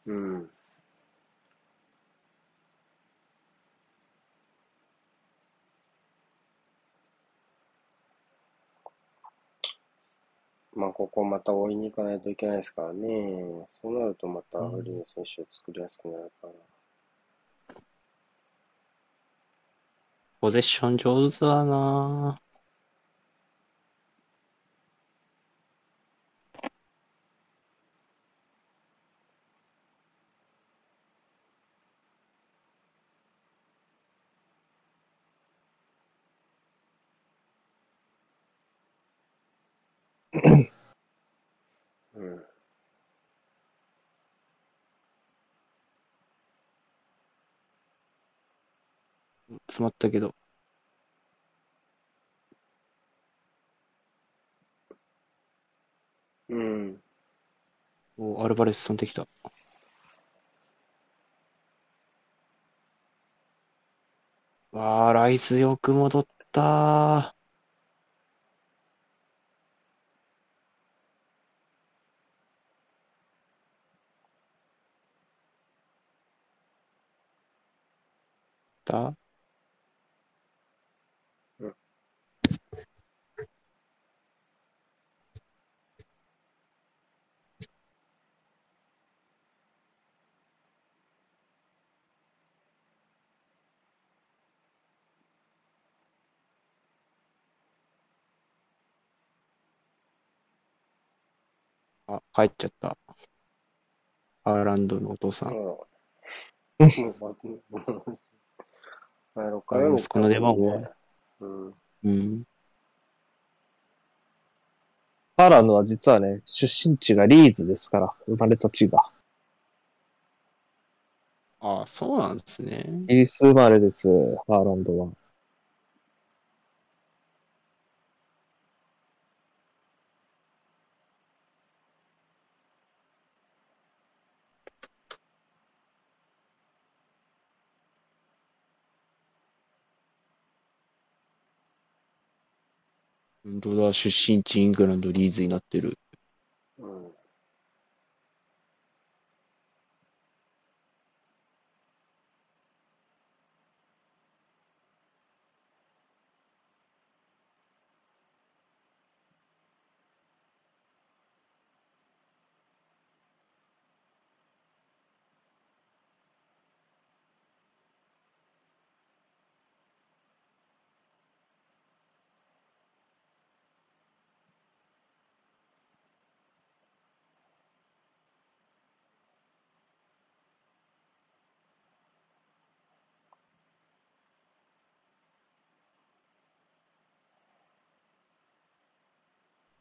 うん。まあ、ここまた追いに行かないといけないですからね。そうなるとまたフリーの選手を作りやすくなるから。ポゼッション上手だなうん。詰まったけど。うん。お、アルバレスさんできた。わあ、ライズよく戻った。だあ、帰っちゃった。アーランドのお父さん。あら。もう、あ6回目も息子の出番。うん。うん。ハーランドは実はね、出身地がリーズですから、生まれた地が。ああ、そうなんですね。イギリス生まれです、ハーランドは。本当だ、出身地イングランド、リーズになってる。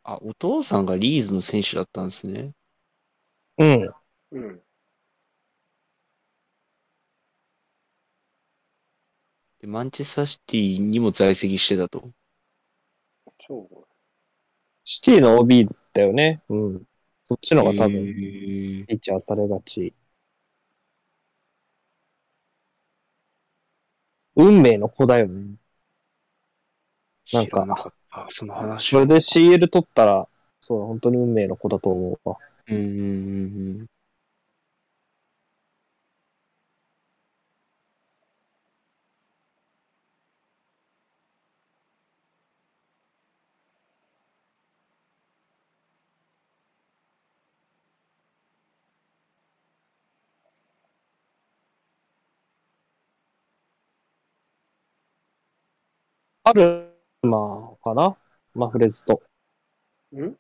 あ、お父さんがリーズの選手だったんですね。うん。うん。で、マンチェスターシティにも在籍してたと。そう。シティの OB っったよね。うん。そっちの方が多分、ピッチャーされがち。運命の子だよね。なんか知らなかった、その話それで CL 取ったら、そう、本当に運命の子だと思うわ。うんうんうんうん。アルマかなマフレズと。ん？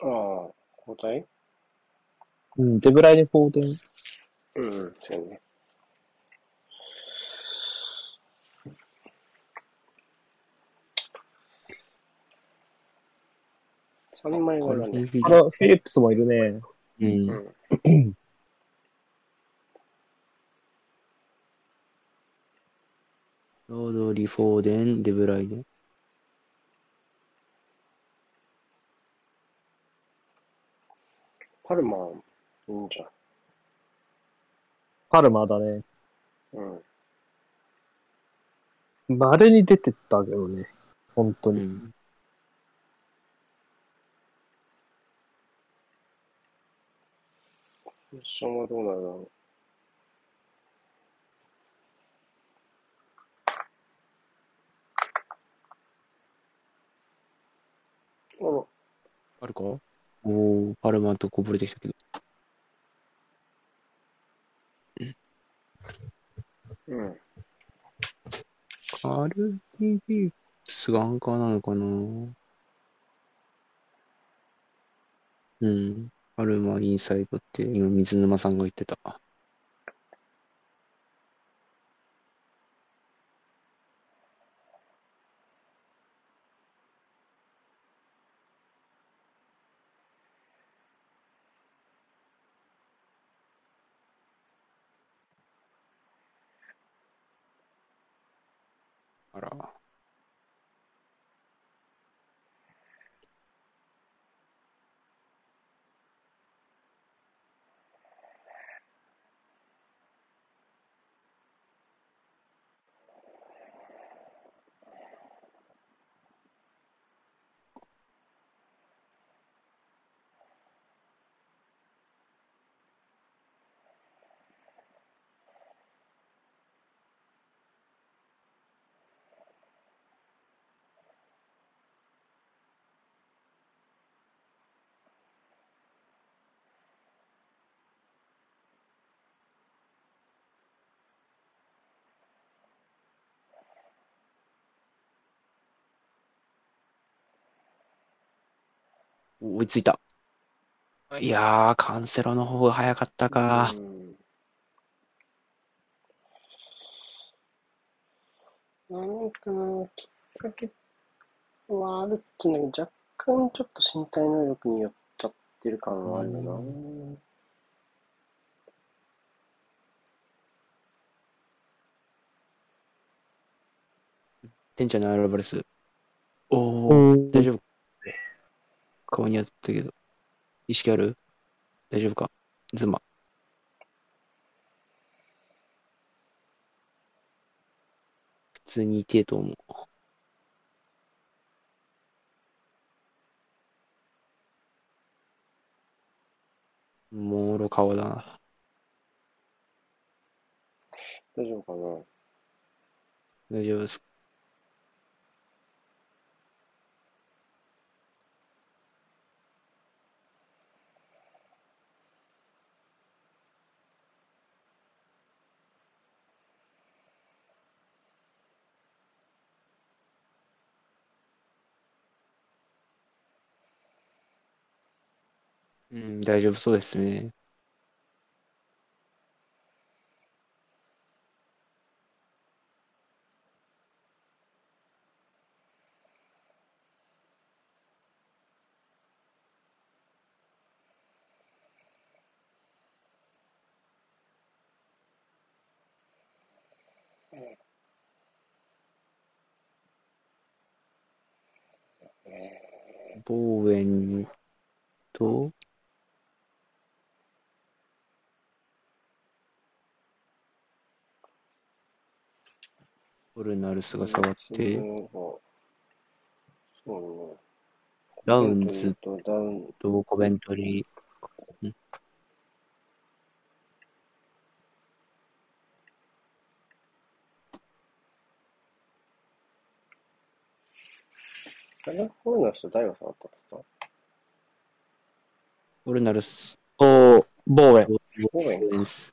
ああ、交代？うん、デブライネ・フォーデン。うん、そうやね。3枚カル柄ね。あら、フィリップスもいるね。うん う。ん。ロードリ・フォーデン、デブライネ。パルマン、いいんじゃパルマだね。ん。うん。稀に出てったけどね。本当に。うん。ションはどうなるだろう。ああるかおー、パルマンとこぼれてきたけど。ら、うん。カルフィリップスがアンカーなのかなうん。パルマンインサイドって今水沼さんが言ってた。あら。追いついた。いやー、カンセロの方が早かったか。うん。なんかな、きっかけはあるっていうのが若干ちょっと身体能力によっちゃってる感はあるよな。テンチャーのアルバレス。おー、うん大丈夫顔に当たったけど。意識ある？大丈夫か？ズマ。普通に痛えと思う。もろ顔だな。大丈夫かな？大丈夫です。うん、大丈夫そうですね。ねボーエンと、フォルナルスが下がって、そうね。ラウンズとダウン、とコベントリー、あれこういうの人誰が触ったんですかフォルナルスと、ボーエン。とボーエンボーエンス。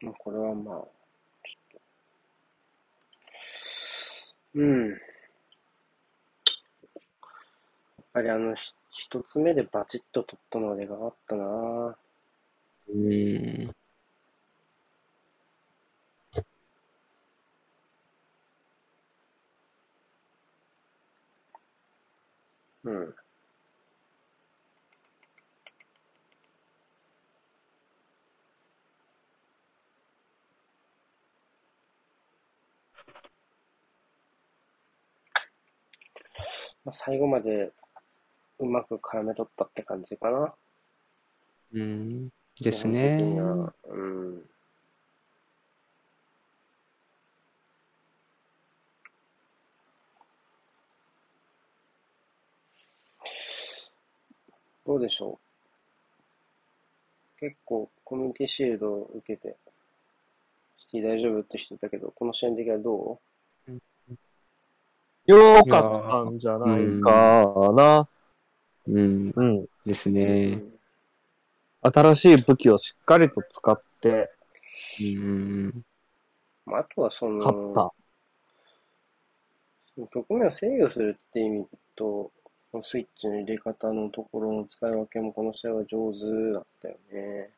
まあ、これはまあ、ちょっと。うん。やっぱりあの、ひ一つ目でバチッと取ったのはでかかったなうーん。うん。まあ、最後までうまく絡め取ったって感じかな。うーん。ですねうん。どうでしょう。結構コミュニティシールドを受けて、シティ大丈夫って人いたけど、この試合的にはどよかったんじゃないかな。うん。うん。ですう、ね。新しい武器をしっかりと使ってうーん。まあ、あとはそ勝っの、た。その局面を制御するって意味と、スイッチの入れ方のところの使い分けもこの試合は上手だったよね。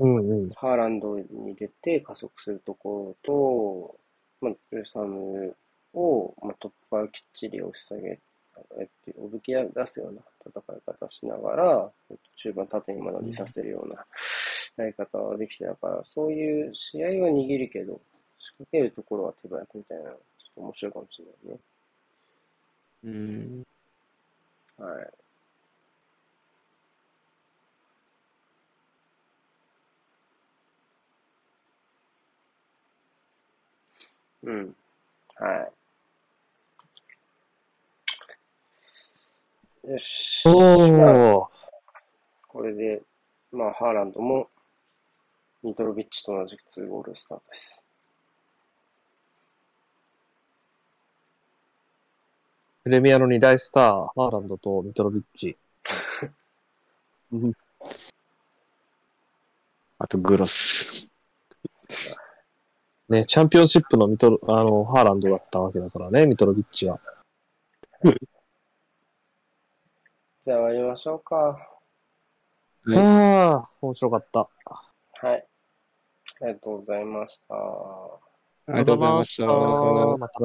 うんうんうん。ハーランドに入れて加速するところと、まあ、ウェスタムを、まあ、突破をきっちり押し下げ、えっておびき出すような戦い方をしながら、中盤縦に学びさせるようなやり方はできてたから、そういう試合は握るけど、仕掛けるところは手早くみたいな、ちょっと面白いかもしれないね。うん。はい。うん。はい。よし。まあおー。これで、まあ、ハーランドも、ミトロビッチと同じく2ゴールスタートです。プレミアの2大スター、ハーランドとミトロビッチ。あと、グロス。ね、チャンピオンシップのミトロ、あの、ハーランドだったわけだからね、ミトロビッチは。じゃあ終わりましょうか。はいああ、面白かった。はい。ありがとうございました。ありがとうございました。また来